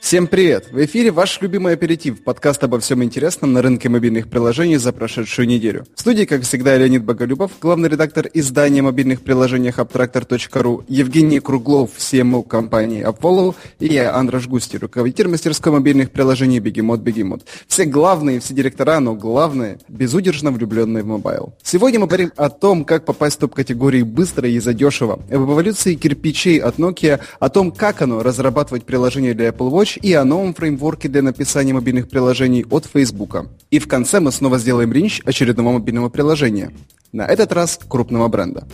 Всем привет! В эфире ваш любимый аперитив, подкаст обо всем интересном на рынке мобильных приложений за прошедшую неделю. В студии, как всегда, Леонид Боголюбов, главный редактор издания мобильных приложений Apptractor.ru, Евгений Круглов, CMO компании Apollo и я, Андраш Густи, руководитель мастерской мобильных приложений Бегемот Бегемот. Все главные, все директора, но главное, безудержно влюбленные в mobile. Сегодня мы говорим о том, как попасть в топ-категории быстро и задешево, об эволюции кирпичей от Nokia, о том, как оно разрабатывать приложение для Apple Watch и о новом фреймворке для написания мобильных приложений от Facebook. И в конце мы снова сделаем ринч очередного мобильного приложения. На этот раз крупного бренда.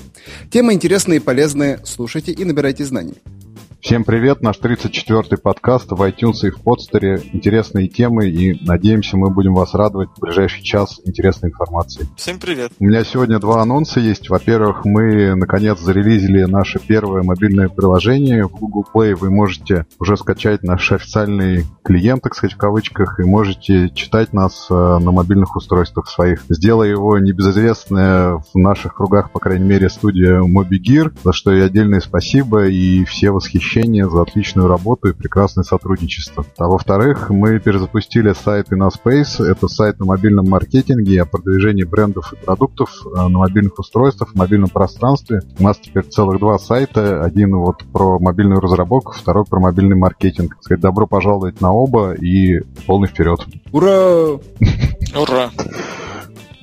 Темы интересные и полезные, слушайте и набирайте знаний. Всем привет, наш 34-й подкаст в iTunes и в подстере. Интересные темы и надеемся, мы будем вас радовать в ближайший час интересной информацией. Всем привет. У меня сегодня два анонса есть. Во-первых, мы наконец зарелизили наше первое мобильное приложение в Google Play. Вы можете уже скачать наш официальный клиент, так сказать, в кавычках, и можете читать нас э, на мобильных устройствах своих. Сделала его небезызвестная в наших кругах, по крайней мере, студия MobiGear, за что и отдельное спасибо, и все восхищения восхищение за отличную работу и прекрасное сотрудничество. А во-вторых, мы перезапустили сайт InnoSpace. Это сайт на мобильном маркетинге о продвижении брендов и продуктов э, на мобильных устройствах, в мобильном пространстве. У нас теперь целых два сайта. Один вот про мобильную разработку, второй про мобильный маркетинг. Сказать, добро пожаловать на оба и полный вперед. Ура! Ура!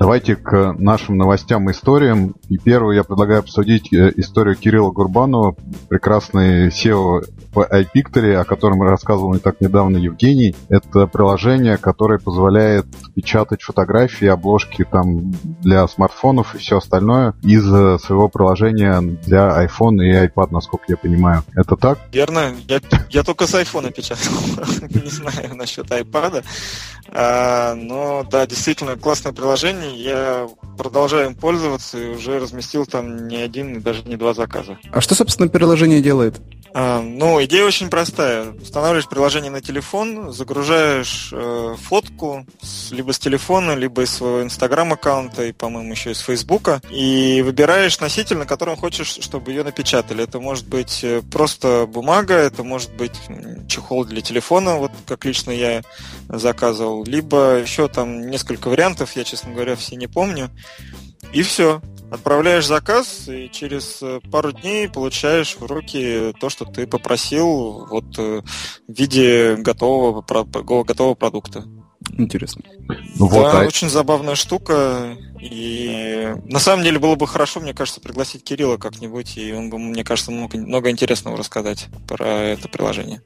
Давайте к нашим новостям и историям. И первую я предлагаю обсудить э, историю Кирилла Гурбанова, прекрасный SEO в iPictory, о котором рассказывал не так недавно Евгений. Это приложение, которое позволяет печатать фотографии, обложки там для смартфонов и все остальное из э, своего приложения для iPhone и iPad, насколько я понимаю. Это так? Верно. Я, я только с iPhone печатал. Не знаю насчет iPad. А, но да, действительно классное приложение. Я продолжаю им пользоваться и уже разместил там не один и даже не два заказа. А что, собственно, приложение делает? А, ну, идея очень простая. Устанавливаешь приложение на телефон, загружаешь э, фотку с, либо с телефона, либо из своего инстаграм-аккаунта и, по-моему, еще из фейсбука, и выбираешь носитель, на котором хочешь, чтобы ее напечатали. Это может быть э, просто бумага, это может быть чехол для телефона, вот как лично я заказывал, либо еще там несколько вариантов, я, честно говоря, все не помню. И все. Отправляешь заказ, и через э, пару дней получаешь в руки то, что ты попросил вот э, в виде готового, готового продукта. Интересно. Ну, вот, да, а... очень забавная штука. И на самом деле было бы хорошо, мне кажется, пригласить Кирилла как-нибудь, и он бы, мне кажется, мог много интересного рассказать про это приложение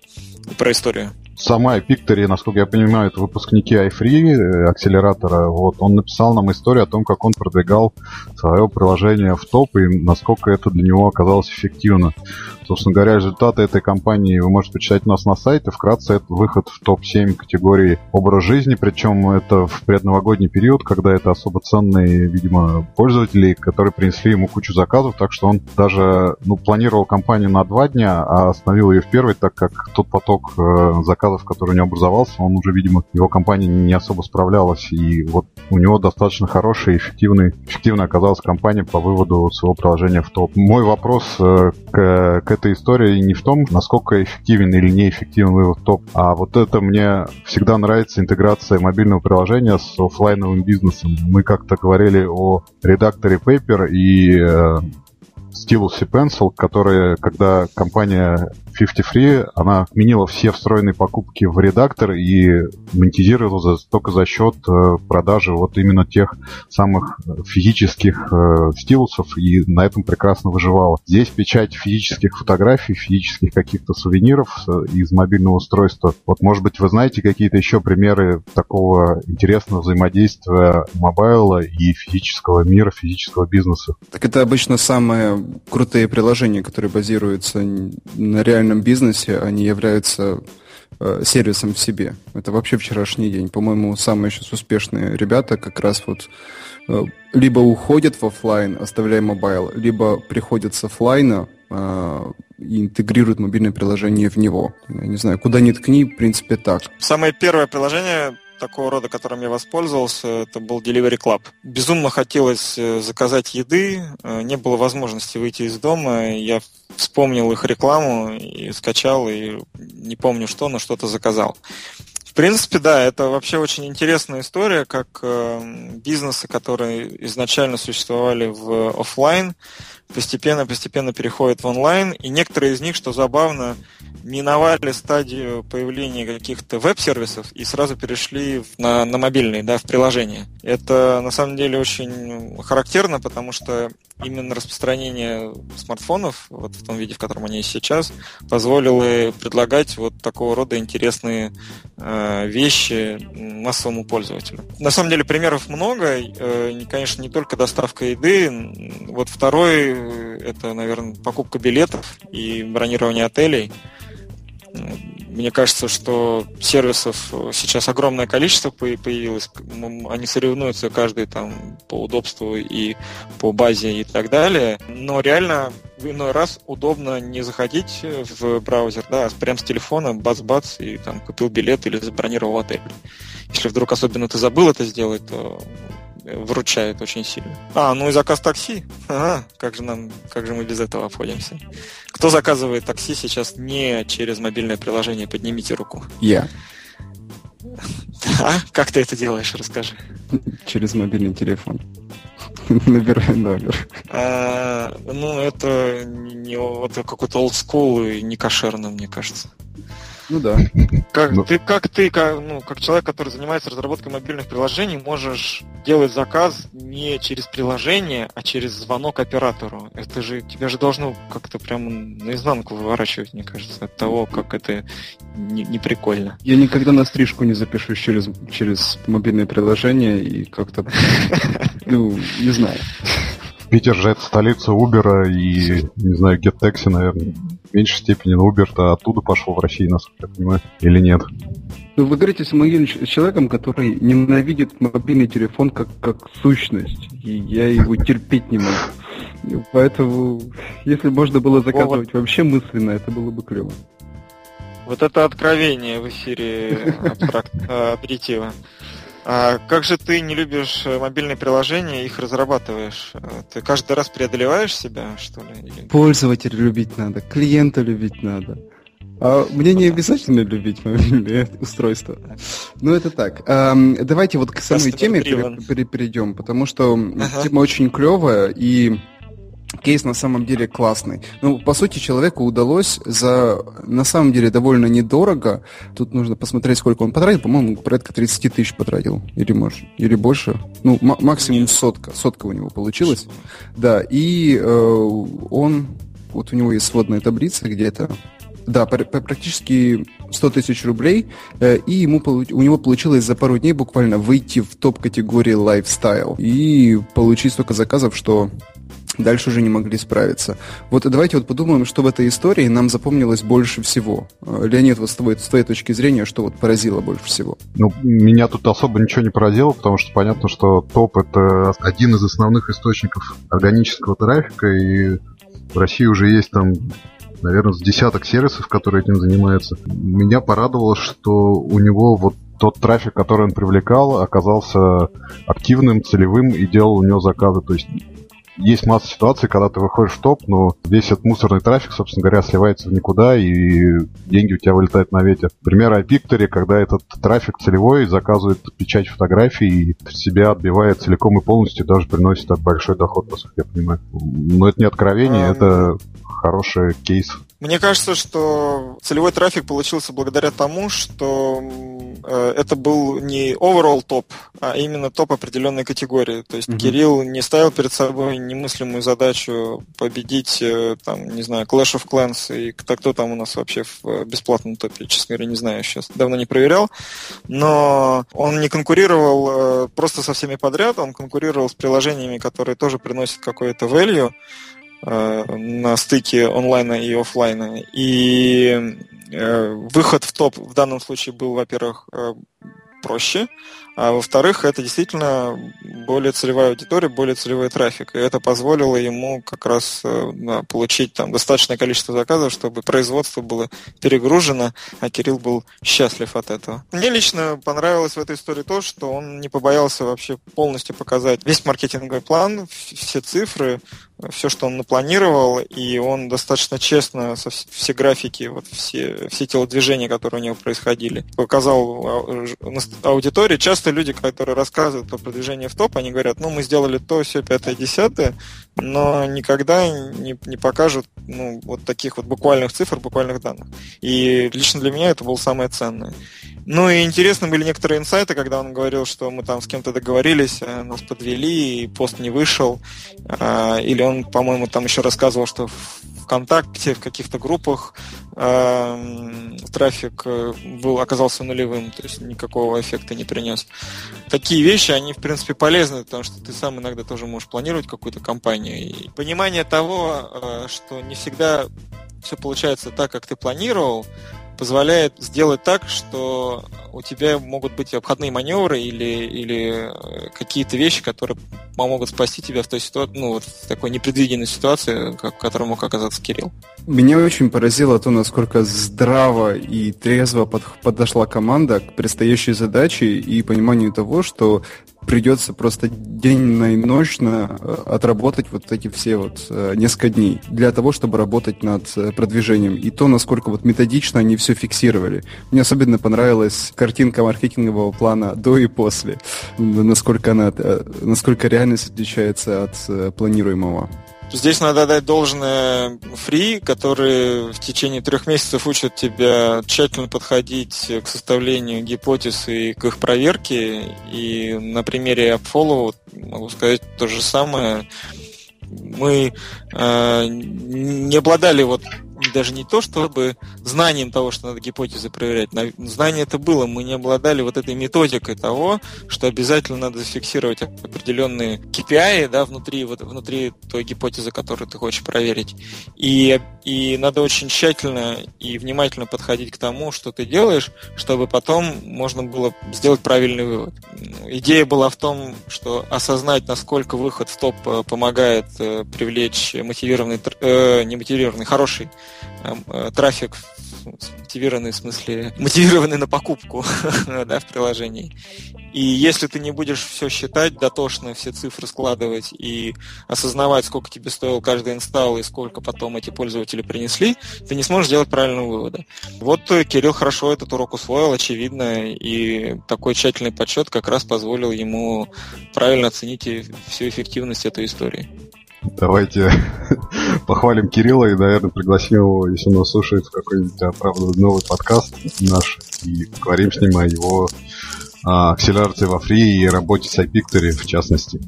и про историю сама Пиктори, насколько я понимаю, это выпускники iFree, э, акселератора, вот, он написал нам историю о том, как он продвигал свое приложение в топ и насколько это для него оказалось эффективно. Собственно говоря, результаты этой кампании вы можете почитать у нас на сайте. Вкратце, это выход в топ-7 категории образ жизни, причем это в предновогодний период, когда это особо ценные, видимо, пользователи, которые принесли ему кучу заказов, так что он даже ну, планировал кампанию на два дня, а остановил ее в первый, так как тот поток э, заказов, который у него образовался, он уже, видимо, его компания не особо справлялась, и вот у него достаточно хорошая и эффективная, эффективная оказалась компания по выводу своего приложения в топ. Мой вопрос э, к, к эта история не в том, насколько эффективен или неэффективен вывод топ, а вот это мне всегда нравится интеграция мобильного приложения с офлайновым бизнесом. Мы как-то говорили о редакторе Paper и э, Stylus и Pencil, которые, когда компания 50 Free, она отменила все встроенные покупки в редактор и монетизировала за, только за счет э, продажи вот именно тех самых физических э, стилусов и на этом прекрасно выживала. Здесь печать физических фотографий, физических каких-то сувениров э, из мобильного устройства. Вот, может быть, вы знаете какие-то еще примеры такого интересного взаимодействия мобайла и физического мира, физического бизнеса? Так это обычно самые крутые приложения, которые базируются на реальном бизнесе, они являются э, сервисом в себе. Это вообще вчерашний день. По-моему, самые сейчас успешные ребята как раз вот э, либо уходят в офлайн, оставляя mobile, либо приходят с офлайна э, и интегрируют мобильное приложение в него. Я не знаю, куда ни ткни, в принципе, так. Самое первое приложение такого рода, которым я воспользовался, это был Delivery Club. Безумно хотелось э, заказать еды, не было возможности выйти из дома. Я вспомнил их рекламу и скачал, и не помню что, но что-то заказал. В принципе, да, это вообще очень интересная история, как э, бизнесы, которые изначально существовали в офлайн, постепенно-постепенно переходят в онлайн, и некоторые из них, что забавно, миновали стадию появления каких-то веб-сервисов и сразу перешли на, на мобильные, да, в приложения. Это на самом деле очень характерно, потому что именно распространение смартфонов, вот в том виде, в котором они сейчас, позволило предлагать вот такого рода интересные э, вещи массовому пользователю. На самом деле примеров много, э, конечно, не только доставка еды. Вот второй это, наверное, покупка билетов и бронирование отелей. Мне кажется, что сервисов сейчас огромное количество появилось. Они соревнуются каждый там по удобству и по базе и так далее. Но реально в иной раз удобно не заходить в браузер, да, а прям с телефона бац-бац и там купил билет или забронировал отель. Если вдруг особенно ты забыл это сделать, то выручает очень сильно. А, ну и заказ такси. Ага, как же нам, как же мы без этого обходимся? Кто заказывает такси сейчас не через мобильное приложение? Поднимите руку. Я. А? Как ты это делаешь? Расскажи. Через мобильный телефон. Набираю номер. А, ну, это не вот какой-то олдскул и не кошерно, мне кажется. Ну да. Как ну. ты, как ты, как, ну, как человек, который занимается разработкой мобильных приложений, можешь делать заказ не через приложение, а через звонок оператору. Это же тебя же должно как-то прям наизнанку выворачивать, мне кажется, от того, как это не, не прикольно. Я никогда на стрижку не запишусь через, через мобильное приложение и как-то, ну, не знаю. Питер же это столица Uber и, не знаю, GetTaxi, наверное. В меньшей степени, но Uber-то оттуда пошел в России, насколько я понимаю, или нет? Ну, вы говорите с моим человеком, который ненавидит мобильный телефон как, как сущность, и я его терпеть не могу. Поэтому, если можно было заказывать вообще мысленно, это было бы клево. Вот это откровение в эфире абстракт, аперитива. А как же ты не любишь э, мобильные приложения, их разрабатываешь? Э, ты каждый раз преодолеваешь себя, что ли? Или... Пользователя любить надо, клиента любить надо. А мне не обязательно любить мобильные устройства. Ну, это так. давайте вот к самой теме перейдем, потому что тема очень клевая, и кейс на самом деле классный. Ну, по сути, человеку удалось за, на самом деле, довольно недорого. Тут нужно посмотреть, сколько он потратил. По-моему, порядка 30 тысяч потратил. Или, может, или больше. Ну, максимум сотка. Сотка у него получилась. Да, и э, он... Вот у него есть сводная таблица, где это да, практически 100 тысяч рублей, э, и ему, у него получилось за пару дней буквально выйти в топ-категории lifestyle и получить столько заказов, что дальше уже не могли справиться. Вот давайте вот подумаем, что в этой истории нам запомнилось больше всего. Э, Леонид, вот с, твоей, с твоей точки зрения, что вот поразило больше всего? Ну, меня тут особо ничего не поразило, потому что понятно, что топ — это один из основных источников органического трафика, и в России уже есть там наверное, с десяток сервисов, которые этим занимаются. Меня порадовало, что у него вот тот трафик, который он привлекал, оказался активным, целевым и делал у него заказы. То есть есть масса ситуаций, когда ты выходишь в топ, но весь этот мусорный трафик, собственно говоря, сливается в никуда, и деньги у тебя вылетают на ветер. Пример iPictory, когда этот трафик целевой заказывает печать фотографий и себя отбивает целиком и полностью, даже приносит большой доход, насколько я понимаю. Но это не откровение, а, это хороший кейс. Мне кажется, что целевой трафик получился благодаря тому, что э, это был не overall топ, а именно топ определенной категории. То есть mm-hmm. Кирилл не ставил перед собой немыслимую задачу победить, э, там, не знаю, Clash of Clans и кто, кто там у нас вообще в э, бесплатном топе, честно говоря, не знаю сейчас, давно не проверял. Но он не конкурировал просто со всеми подряд, он конкурировал с приложениями, которые тоже приносят какое-то value. Э, на стыке онлайна и офлайна. И э, выход в топ в данном случае был, во-первых, э, проще, а во-вторых, это действительно более целевая аудитория, более целевой трафик. И это позволило ему как раз да, получить там достаточное количество заказов, чтобы производство было перегружено, а Кирилл был счастлив от этого. Мне лично понравилось в этой истории то, что он не побоялся вообще полностью показать весь маркетинговый план, все цифры, все, что он напланировал, и он достаточно честно со все графики, вот все, все телодвижения, которые у него происходили, показал а, аудитории. Часто люди, которые рассказывают про продвижение в топ, они говорят, ну, мы сделали то, все, пятое, десятое, но никогда не, не покажут ну, вот таких вот буквальных цифр, буквальных данных. И лично для меня это было самое ценное. Ну и интересны были некоторые инсайты, когда он говорил, что мы там с кем-то договорились, а нас подвели, и пост не вышел. А, или он, по-моему, там еще рассказывал, что в ВКонтакте, в каких-то группах э, трафик э, был, оказался нулевым, то есть никакого эффекта не принес. Такие вещи, они, в принципе, полезны, потому что ты сам иногда тоже можешь планировать какую-то кампанию. И понимание того, э, что не всегда все получается так, как ты планировал, позволяет сделать так, что у тебя могут быть обходные маневры или, или э, какие-то вещи, которые помогут спасти тебя в той ситуации, ну, вот в такой непредвиденной ситуации, как, в которой мог оказаться Кирилл. Меня очень поразило то, насколько здраво и трезво под, подошла команда к предстоящей задаче и пониманию того, что придется просто денно и ночно э, отработать вот эти все вот э, несколько дней для того, чтобы работать над э, продвижением. И то, насколько вот методично они все фиксировали. Мне особенно понравилась картинка маркетингового плана до и после. Насколько она, насколько реальность отличается от планируемого. Здесь надо дать должное фри, который в течение трех месяцев учат тебя тщательно подходить к составлению гипотез и к их проверке. И на примере AppFollow могу сказать то же самое. Мы э, не обладали вот даже не то, чтобы знанием того, что надо гипотезы проверять. Знание это было, мы не обладали вот этой методикой того, что обязательно надо зафиксировать определенные KPI да, внутри, вот, внутри той гипотезы, которую ты хочешь проверить. И, и надо очень тщательно и внимательно подходить к тому, что ты делаешь, чтобы потом можно было сделать правильный вывод. Идея была в том, что осознать, насколько выход в топ э, помогает э, привлечь мотивированный, э, не мотивированный, хороший Э, трафик мотивированный в смысле мотивированный на покупку да, в приложении. И если ты не будешь все считать дотошно, все цифры складывать и осознавать, сколько тебе стоил каждый инсталл и сколько потом эти пользователи принесли, ты не сможешь сделать правильного вывода. Вот э, Кирилл хорошо этот урок усвоил, очевидно, и такой тщательный подсчет как раз позволил ему правильно оценить всю эффективность этой истории. Давайте похвалим Кирилла и, наверное, пригласим его, если он нас слушает, в какой-нибудь, правда, новый подкаст наш и поговорим с ним о его а, акселерации во фри и работе с iPictory, в частности.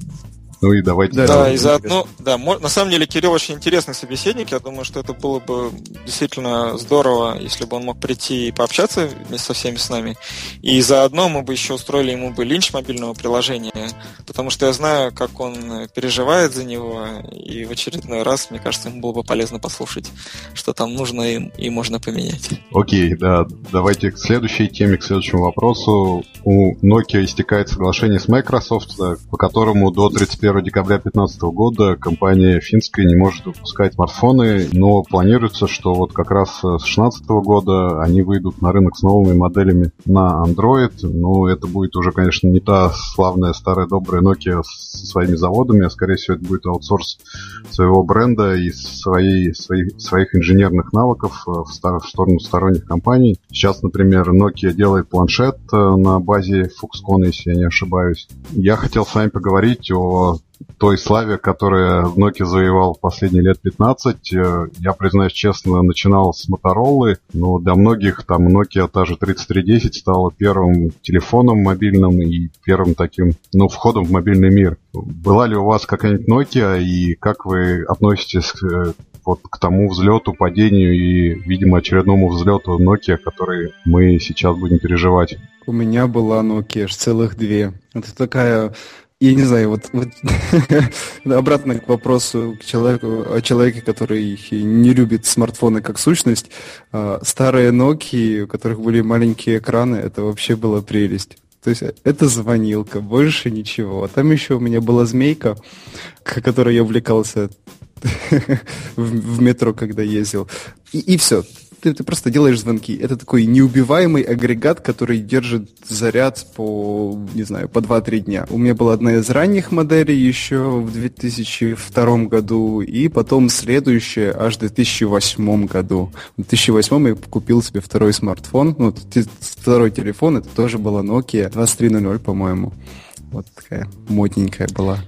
Ну и давайте. Да, да и заодно, да, на самом деле Кирилл очень интересный собеседник. Я думаю, что это было бы действительно здорово, если бы он мог прийти и пообщаться вместе со всеми с нами. И заодно мы бы еще устроили ему бы линч мобильного приложения, потому что я знаю, как он переживает за него, и в очередной раз, мне кажется, ему было бы полезно послушать, что там нужно и, и можно поменять. Окей, да, давайте к следующей теме, к следующему вопросу. У Nokia истекает соглашение с Microsoft, по которому до 31 1 декабря 2015 года компания финская не может выпускать смартфоны, но планируется, что вот как раз с 2016 года они выйдут на рынок с новыми моделями на Android. Но это будет уже, конечно, не та славная старая добрая Nokia со своими заводами, а скорее всего это будет аутсорс своего бренда и своей, своих, своих инженерных навыков в, стор- в сторону сторонних компаний. Сейчас, например, Nokia делает планшет э, на базе Foxconn, если я не ошибаюсь. Я хотел с вами поговорить о той славе, которая Nokia завоевал в последние лет 15. Э, я, признаюсь честно, начинал с Motorola, но для многих там Nokia та же 3310 стала первым телефоном мобильным и первым таким, ну, входом в мобильный мир. Была ли у вас какая-нибудь Nokia и как вы относитесь к, э, вот к тому взлету, падению и, видимо, очередному взлету Nokia, который мы сейчас будем переживать? У меня была Nokia аж целых две. Это такая я не знаю, вот, вот обратно к вопросу к человеку, о человеке, который не любит смартфоны как сущность. А, старые Nokia, у которых были маленькие экраны, это вообще была прелесть. То есть это звонилка, больше ничего. А там еще у меня была змейка, которой я увлекался в метро, когда ездил. И, и все ты, ты просто делаешь звонки. Это такой неубиваемый агрегат, который держит заряд по, не знаю, по 2-3 дня. У меня была одна из ранних моделей еще в 2002 году, и потом следующая аж в 2008 году. В 2008 я купил себе второй смартфон, ну, второй телефон, это тоже была Nokia 2300, по-моему. Вот такая модненькая была.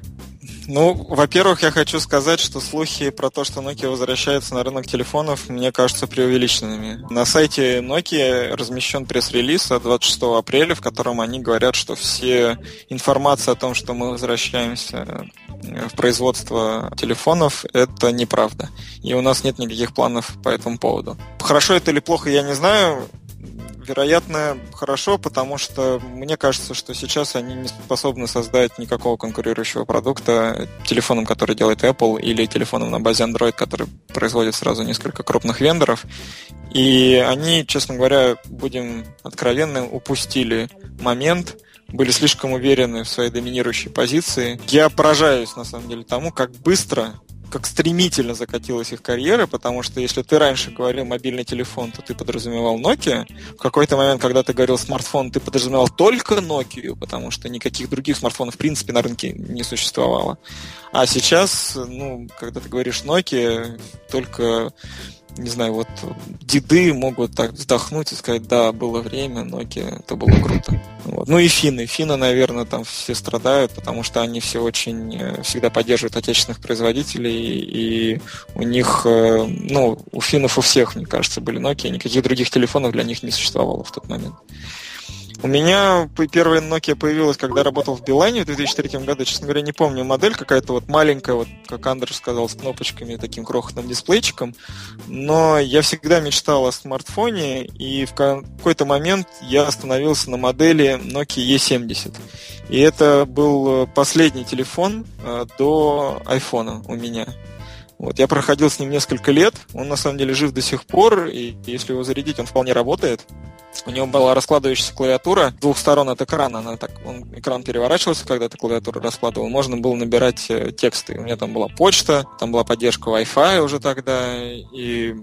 Ну, во-первых, я хочу сказать, что слухи про то, что Nokia возвращается на рынок телефонов, мне кажутся преувеличенными. На сайте Nokia размещен пресс-релиз от 26 апреля, в котором они говорят, что все информация о том, что мы возвращаемся в производство телефонов, это неправда. И у нас нет никаких планов по этому поводу. Хорошо это или плохо, я не знаю вероятно, хорошо, потому что мне кажется, что сейчас они не способны создать никакого конкурирующего продукта телефоном, который делает Apple, или телефоном на базе Android, который производит сразу несколько крупных вендоров. И они, честно говоря, будем откровенны, упустили момент, были слишком уверены в своей доминирующей позиции. Я поражаюсь, на самом деле, тому, как быстро как стремительно закатилась их карьера, потому что если ты раньше говорил мобильный телефон, то ты подразумевал Nokia. В какой-то момент, когда ты говорил смартфон, ты подразумевал только Nokia, потому что никаких других смартфонов в принципе на рынке не существовало. А сейчас, ну, когда ты говоришь Nokia, только не знаю, вот деды могут так вздохнуть и сказать, да, было время, Nokia, это было круто. Вот. Ну и финны. Финны, наверное, там все страдают, потому что они все очень э, всегда поддерживают отечественных производителей, и у них, э, ну, у финнов у всех, мне кажется, были Nokia, никаких других телефонов для них не существовало в тот момент. У меня первая Nokia появилась, когда работал в Билайне в 2003 году. Честно говоря, не помню модель, какая-то вот маленькая, вот как Андрей сказал, с кнопочками, таким крохотным дисплейчиком. Но я всегда мечтал о смартфоне, и в какой-то момент я остановился на модели Nokia E70. И это был последний телефон э, до iPhone у меня. Вот, я проходил с ним несколько лет, он на самом деле жив до сих пор, и если его зарядить, он вполне работает. У него была раскладывающаяся клавиатура с двух сторон от экрана. Она так, он, экран переворачивался, когда ты клавиатуру раскладывал. Можно было набирать э, тексты. У меня там была почта, там была поддержка Wi-Fi уже тогда, и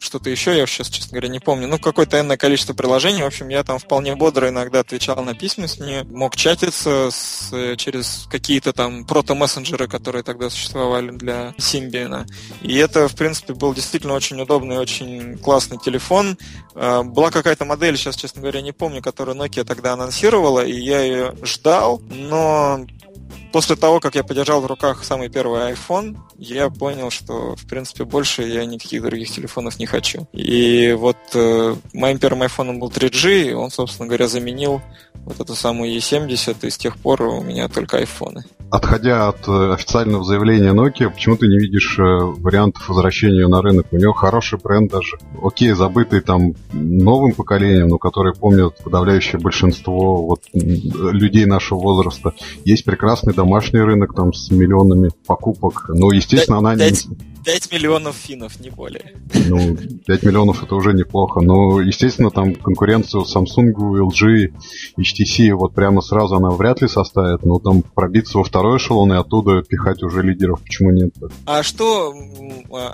что-то еще, я сейчас, честно говоря, не помню. Ну, какое-то энное количество приложений. В общем, я там вполне бодро иногда отвечал на письма с ней, мог чатиться с, через какие-то там прото-мессенджеры, которые тогда существовали для Symbian. И это, в принципе, был действительно очень удобный, очень классный телефон. А, была какая-то модель, сейчас, честно говоря, не помню, которую Nokia тогда анонсировала, и я ее ждал, но после того, как я подержал в руках самый первый iPhone, я понял, что, в принципе, больше я никаких других телефонов не хочу. И вот э, моим первым iPhone был 3G, и он, собственно говоря, заменил вот эту самую E70, и с тех пор у меня только айфоны. Отходя от э, официального заявления Nokia, почему ты не видишь э, вариантов возвращения на рынок? У него хороший бренд даже. Окей, забытый там новым поколением, но который помнят подавляющее большинство вот, людей нашего возраста. Есть прекрасный домашний рынок там с миллионами покупок. Но, естественно, 5, она 5, не... 5 миллионов финнов, не более. Ну, 5 миллионов это уже неплохо. Но, естественно, там конкуренцию Samsung, LG, HTC вот прямо сразу она вряд ли составит. Но там пробиться во второй эшелон и оттуда пихать уже лидеров. Почему нет? А что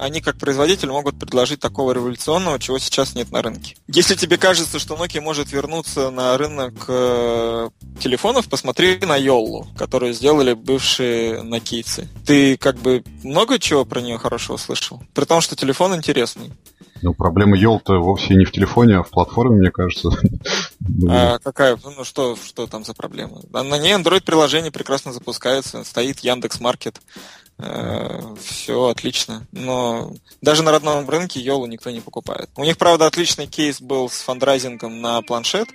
они как производитель могут предложить такого революционного, чего сейчас нет на рынке? Если тебе кажется, что Nokia может вернуться на рынок э, телефонов, посмотри на Yollu, которую сделали бывшие нокийцы. Ты как бы много чего про нее хорошего слышал? При том, что телефон интересный. Ну, проблема Йол-то вовсе не в телефоне, а в платформе, мне кажется. А какая? Ну, что, что там за проблема? На ней Android-приложение прекрасно запускается, стоит Яндекс Маркет. Э, Все отлично. Но даже на родном рынке Йолу никто не покупает. У них, правда, отличный кейс был с фандрайзингом на планшет,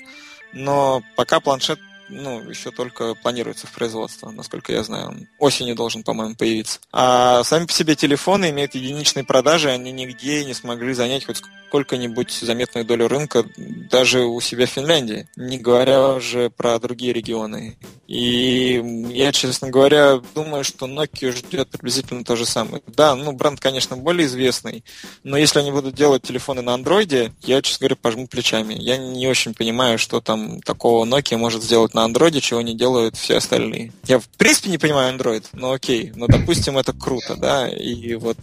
но пока планшет ну, еще только планируется в производство, насколько я знаю. Он осенью должен, по-моему, появиться. А сами по себе телефоны имеют единичные продажи, они нигде не смогли занять хоть сколько-нибудь заметную долю рынка даже у себя в Финляндии, не говоря уже про другие регионы. И я, честно говоря, думаю, что Nokia ждет приблизительно то же самое. Да, ну, бренд, конечно, более известный, но если они будут делать телефоны на андроиде, я, честно говоря, пожму плечами. Я не очень понимаю, что там такого Nokia может сделать на андроиде, чего не делают все остальные. Я, в принципе, не понимаю Android, но окей. Но, допустим, это круто, да, и вот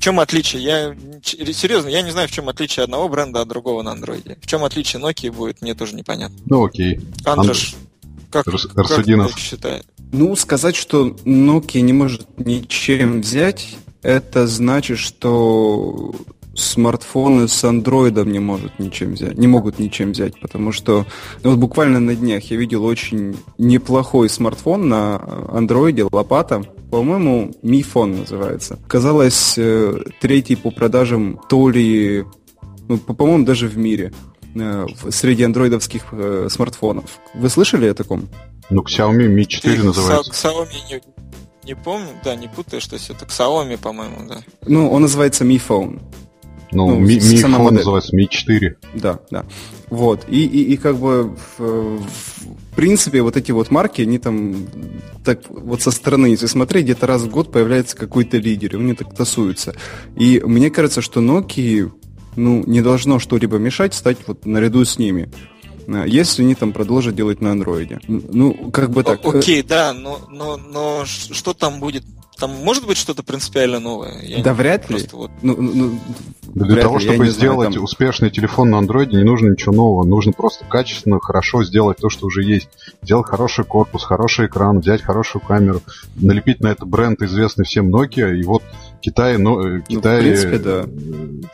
в чем отличие? Я серьезно, я не знаю, в чем отличие одного бренда от другого на андроиде. В чем отличие Nokia будет, мне тоже непонятно. Ну окей. Андреш, как, Арсудинов. как считаешь? Ну, сказать, что Nokia не может ничем взять, это значит, что смартфоны с андроидом не может ничем взять, не могут ничем взять, потому что ну, вот буквально на днях я видел очень неплохой смартфон на андроиде, лопата, по-моему, Mi Phone называется. Казалось, э, третий по продажам то ли, ну, по-моему, даже в мире э, среди андроидовских э, смартфонов. Вы слышали о таком? Ну, Xiaomi Mi 4 Ты называется. Xiaomi не, не помню, да, не путаешь, то есть это Xiaomi, по-моему, да. Ну, он называется Mi Phone. Ну, ну Mi, Mi Phone модель. называется Mi 4. Да, да. Вот. И, и, и как бы в, в принципе вот эти вот марки, они там так вот со стороны, если смотреть, где-то раз в год появляется какой-то лидер, и они так тасуются. И мне кажется, что Nokia ну, не должно что-либо мешать стать вот наряду с ними если они там продолжат делать на андроиде. Ну, как бы так. Окей, да, но, но, но что там будет там может быть что-то принципиально новое? Я да вряд ли. Вот... Ну, ну, Для вряд того, ли, чтобы сделать знаю, там... успешный телефон на андроиде, не нужно ничего нового. Нужно просто качественно, хорошо сделать то, что уже есть. Сделать хороший корпус, хороший экран, взять хорошую камеру, налепить на это бренд, известный всем Nokia, и вот Китай, ну, Китай, ну, принципе, да.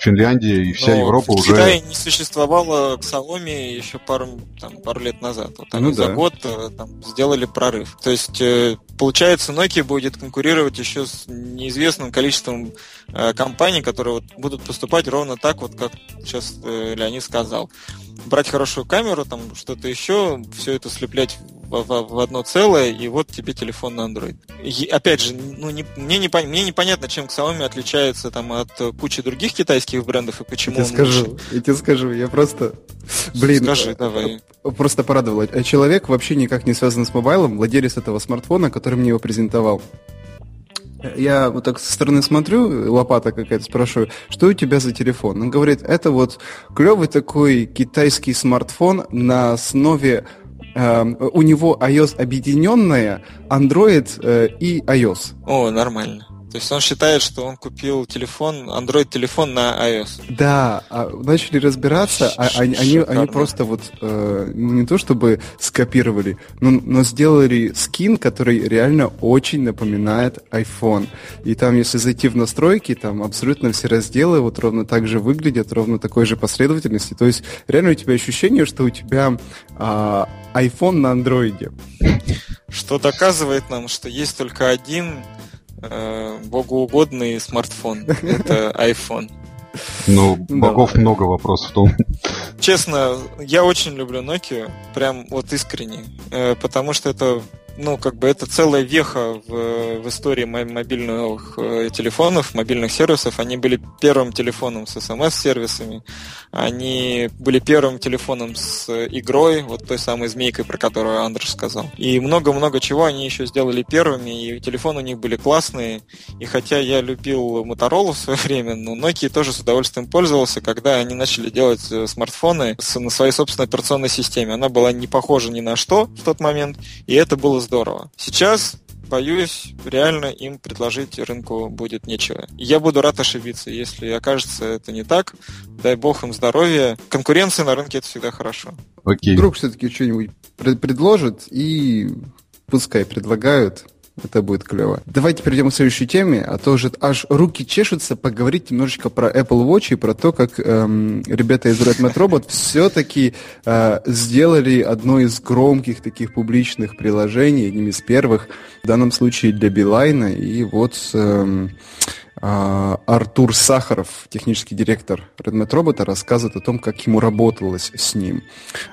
Финляндия и вся Но Европа в уже... В Китае не существовало Xiaomi еще пару, там, пару лет назад. Вот они ну, за да. год э, там, сделали прорыв. То есть, э, получается, Nokia будет конкурировать еще с неизвестным количеством э, компаний, которые вот будут поступать ровно так, вот как сейчас э, Леонид сказал. Брать хорошую камеру, там что-то еще, все это слеплять в, в, в одно целое, и вот тебе телефон на Android. И, опять же, ну, не, мне, не, мне непонятно, чем Xiaomi отличается там, от кучи других китайских брендов и почему я тебе скажу, лучше. Я тебе скажу, я просто... Блин, Скажи, давай. Просто порадовал. Человек вообще никак не связан с мобайлом, владелец этого смартфона, который мне его презентовал. Я вот так со стороны смотрю, лопата какая-то, спрашиваю, что у тебя за телефон? Он говорит, это вот клевый такой китайский смартфон на основе у него iOS объединенная, Android э, и iOS. О, нормально. То есть он считает, что он купил телефон, Android-телефон на iOS. Да, а начали разбираться, а, они, они, они просто вот э, не то чтобы скопировали, но, но сделали скин, который реально очень напоминает iPhone. И там, если зайти в настройки, там абсолютно все разделы вот ровно так же выглядят, ровно такой же последовательности. То есть реально у тебя ощущение, что у тебя э, iPhone на андроиде. Что доказывает нам, что есть только один э, богоугодный смартфон. Это iPhone. Ну, богов да. много вопросов в том. Честно, я очень люблю Nokia, прям вот искренне, э, потому что это ну, как бы это целая веха в, в истории мобильных э, телефонов, мобильных сервисов. Они были первым телефоном с смс-сервисами, они были первым телефоном с игрой, вот той самой змейкой, про которую Андрей сказал. И много-много чего они еще сделали первыми, и телефоны у них были классные. И хотя я любил Motorola в свое время, но Nokia тоже с удовольствием пользовался, когда они начали делать э, смартфоны с, на своей собственной операционной системе. Она была не похожа ни на что в тот момент, и это было здорово. Сейчас боюсь, реально им предложить рынку будет нечего. Я буду рад ошибиться, если окажется это не так. Дай бог им здоровья. Конкуренция на рынке это всегда хорошо. Окей. Вдруг все-таки что-нибудь предложат и пускай предлагают. Это будет клево. Давайте перейдем к следующей теме, а то уже аж руки чешутся поговорить немножечко про Apple Watch и про то, как эм, ребята из Redmi Robot все-таки э, сделали одно из громких таких публичных приложений, одним из первых, в данном случае для Билайна. И вот эм, Артур Сахаров, технический директор Redmet Robot, рассказывает о том, как ему работалось с ним.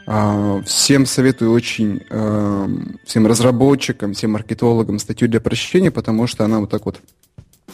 А, всем советую очень, всем разработчикам, всем маркетологам статью для прочтения, потому что она вот так вот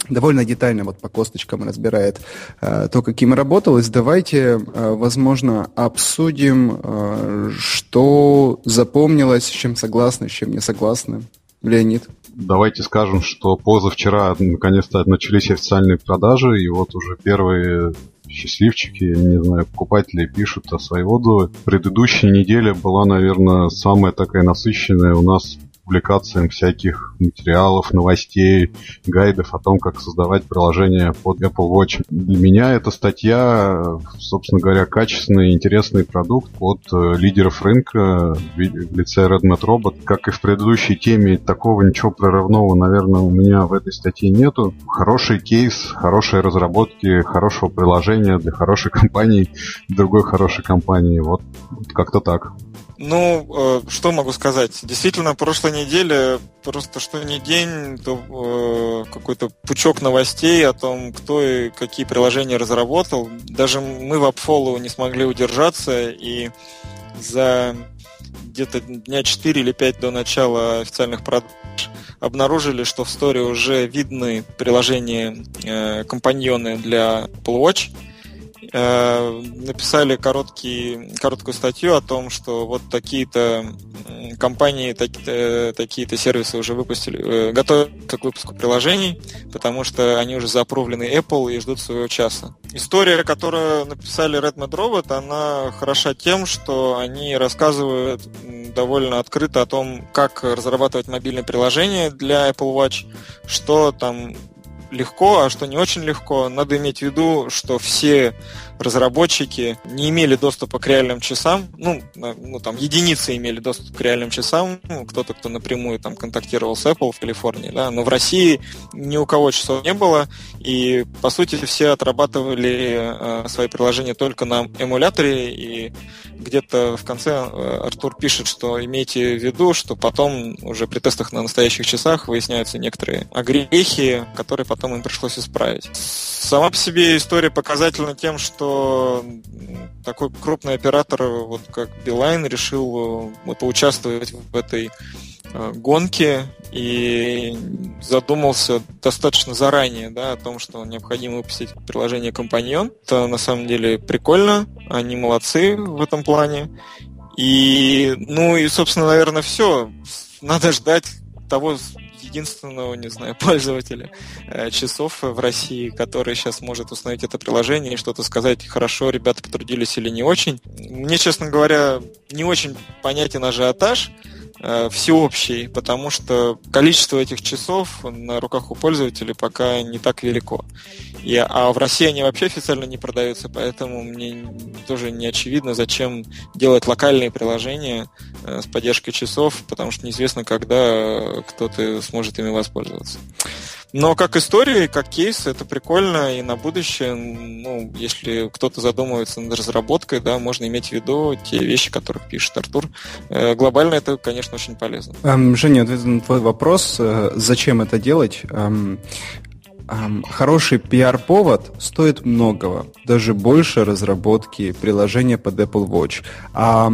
довольно детально вот по косточкам разбирает то, каким работалось. Давайте, возможно, обсудим, что запомнилось, с чем согласны, с чем не согласны. Леонид. Давайте скажем, что позавчера наконец-то начались официальные продажи, и вот уже первые счастливчики, не знаю, покупатели пишут о свои отзывы. Предыдущая неделя была, наверное, самая такая насыщенная у нас публикациям всяких материалов, новостей, гайдов о том, как создавать приложение под Apple Watch. Для меня эта статья, собственно говоря, качественный интересный продукт от э, лидеров рынка в лице Redmat Robot. Как и в предыдущей теме, такого ничего прорывного, наверное, у меня в этой статье нету. Хороший кейс, хорошие разработки, хорошего приложения для хорошей компании, другой хорошей компании. Вот как-то так. Ну, э, что могу сказать? Действительно, прошлой неделе просто что ни день, то э, какой-то пучок новостей о том, кто и какие приложения разработал. Даже мы в AppFollow не смогли удержаться, и за где-то дня 4 или 5 до начала официальных продаж обнаружили, что в сторе уже видны приложения э, компаньоны для Apple Watch – написали короткий, короткую статью о том, что вот такие-то компании, э, такие-то сервисы уже выпустили, э, готовятся к выпуску приложений, потому что они уже запровлены Apple и ждут своего часа. История, которую написали Redmond Robot, она хороша тем, что они рассказывают довольно открыто о том, как разрабатывать мобильное приложение для Apple Watch, что там легко, а что не очень легко. Надо иметь в виду, что все разработчики не имели доступа к реальным часам, ну, ну там единицы имели доступ к реальным часам, ну, кто-то, кто напрямую там контактировал с Apple в Калифорнии, да, но в России ни у кого часов не было, и по сути все отрабатывали э, свои приложения только на эмуляторе, и где-то в конце э, Артур пишет, что имейте в виду, что потом уже при тестах на настоящих часах выясняются некоторые огрехи, которые потом им пришлось исправить. Сама по себе история показательна тем, что такой крупный оператор, вот как Билайн, решил вот, поучаствовать в этой э, гонке и задумался достаточно заранее да, о том, что необходимо выпустить приложение Компаньон. Это на самом деле прикольно, они молодцы в этом плане. И, ну и, собственно, наверное, все. Надо ждать того единственного, не знаю, пользователя э, часов в России, который сейчас может установить это приложение и что-то сказать, хорошо, ребята потрудились или не очень. Мне, честно говоря, не очень понятен ажиотаж, всеобщий, потому что количество этих часов на руках у пользователей пока не так велико. И, а в России они вообще официально не продаются, поэтому мне тоже не очевидно, зачем делать локальные приложения э, с поддержкой часов, потому что неизвестно, когда кто-то сможет ими воспользоваться. Но как история, как кейс, это прикольно, и на будущее, ну, если кто-то задумывается над разработкой, да, можно иметь в виду те вещи, которых пишет Артур. Э, глобально это, конечно, очень полезно. Эм, Женя, ответ на твой вопрос, э, зачем это делать? Эм, хороший пиар-повод стоит многого, даже больше разработки приложения под Apple Watch. А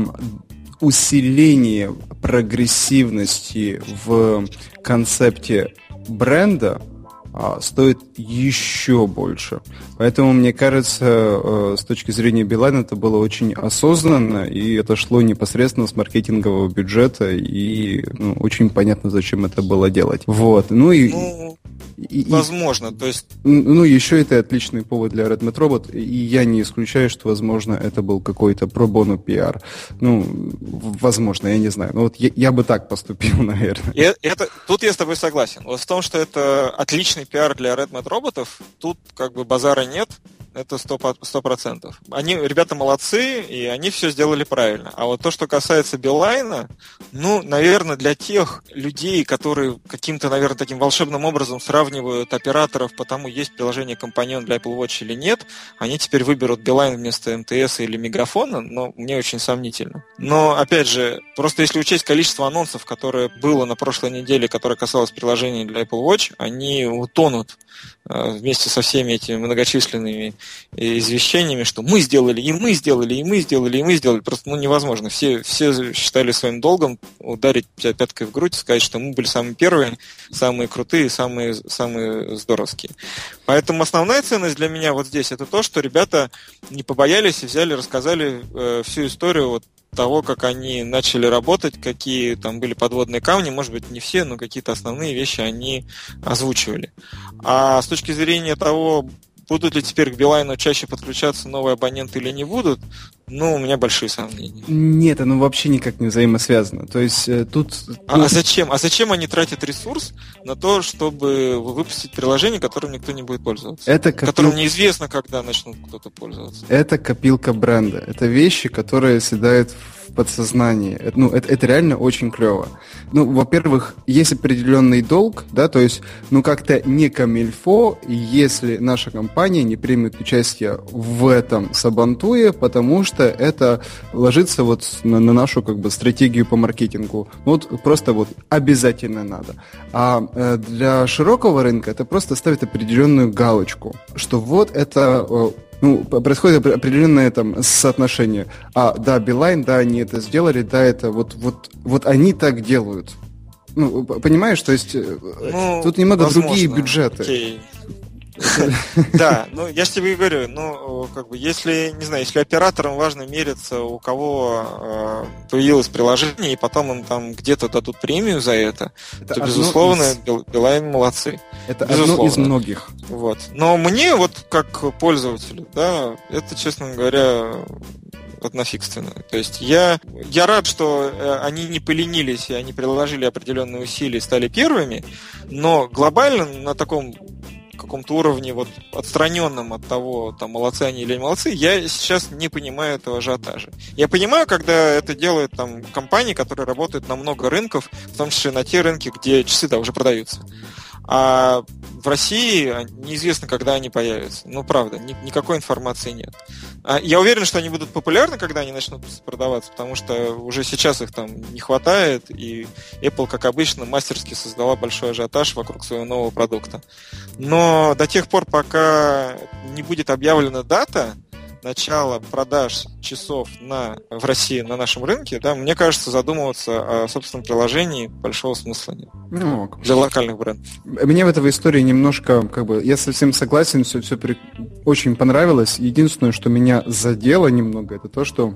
усиление прогрессивности в концепте бренда а, стоит еще больше. Поэтому, мне кажется, э, с точки зрения Билайна это было очень осознанно, и это шло непосредственно с маркетингового бюджета, и ну, очень понятно, зачем это было делать. Вот. Ну и... Ну, и, возможно, то есть... Ну, еще это отличный повод для Redmet Robot, и я не исключаю, что, возможно, это был какой-то пробону пиар. Ну, возможно, я не знаю. Ну, вот я, я бы так поступил, наверное. И это, тут я с тобой согласен. Вот в том, что это отличный пиар для Redmat роботов, тут как бы базара нет, это сто процентов. Они, ребята молодцы, и они все сделали правильно. А вот то, что касается Билайна, ну, наверное, для тех людей, которые каким-то, наверное, таким волшебным образом сравнивают операторов, потому есть приложение компаньон для Apple Watch или нет, они теперь выберут Билайн вместо МТС или Мегафона, но мне очень сомнительно. Но, опять же, просто если учесть количество анонсов, которое было на прошлой неделе, которое касалось приложений для Apple Watch, они утонут э, вместе со всеми этими многочисленными извещениями, что мы сделали, и мы сделали, и мы сделали, и мы сделали. Просто ну, невозможно. Все, все считали своим долгом ударить тебя пяткой в грудь и сказать, что мы были самые первые, самые крутые, самые, самые здоровские. Поэтому основная ценность для меня вот здесь это то, что ребята не побоялись и взяли, рассказали э, всю историю вот того, как они начали работать, какие там были подводные камни, может быть, не все, но какие-то основные вещи они озвучивали. А с точки зрения того, Будут ли теперь к Билайну чаще подключаться новые абоненты или не будут? Ну, у меня большие сомнения. Нет, оно вообще никак не взаимосвязано. То есть э, тут... А, а зачем? А зачем они тратят ресурс на то, чтобы выпустить приложение, которым никто не будет пользоваться? Это копил... Которым неизвестно, когда начнут кто-то пользоваться. Это копилка бренда. Это вещи, которые съедают подсознании. Ну, это, это реально очень клево. Ну, во-первых, есть определенный долг, да, то есть, ну, как-то не камильфо, если наша компания не примет участие в этом сабантуе, потому что это ложится вот на, на нашу, как бы, стратегию по маркетингу. Вот просто вот обязательно надо. А э, для широкого рынка это просто ставит определенную галочку, что вот это э, ну, происходит определенное там соотношение. А, да, Билайн, да, они это сделали, да, это вот, вот, вот они так делают. Ну, понимаешь, то есть э, ну, тут немного возможно. другие бюджеты. Окей. Да, ну я же тебе и говорю, ну как бы если, не знаю, если операторам важно мериться, у кого э, появилось приложение, и потом им там где-то дадут премию за это, это то, безусловно, из... Билайн молодцы. Это безусловно. одно из многих. Вот. Но мне, вот как пользователю, да, это, честно говоря, однофикственно. То есть я, я рад, что э, они не поленились, и они приложили определенные усилия и стали первыми, но глобально на таком каком-то уровне, вот отстраненном от того, там, молодцы они или не молодцы, я сейчас не понимаю этого ажиотажа. Я понимаю, когда это делают там компании, которые работают на много рынков, в том числе на те рынки, где часы да, уже продаются. А в России неизвестно, когда они появятся. Ну, правда, ни, никакой информации нет. А я уверен, что они будут популярны, когда они начнут продаваться, потому что уже сейчас их там не хватает, и Apple, как обычно, мастерски создала большой ажиотаж вокруг своего нового продукта. Но до тех пор, пока не будет объявлена дата, начала продаж часов на, в России на нашем рынке, да, мне кажется, задумываться о собственном приложении большого смысла нет. Ну, для локальных брендов. Мне в этой истории немножко, как бы, я совсем согласен, все, все при... очень понравилось. Единственное, что меня задело немного, это то, что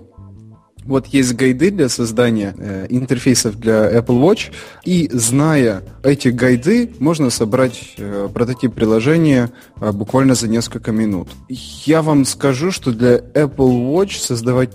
вот есть гайды для создания э, интерфейсов для Apple Watch, и зная эти гайды, можно собрать э, прототип приложения э, буквально за несколько минут. Я вам скажу, что для Apple Watch создавать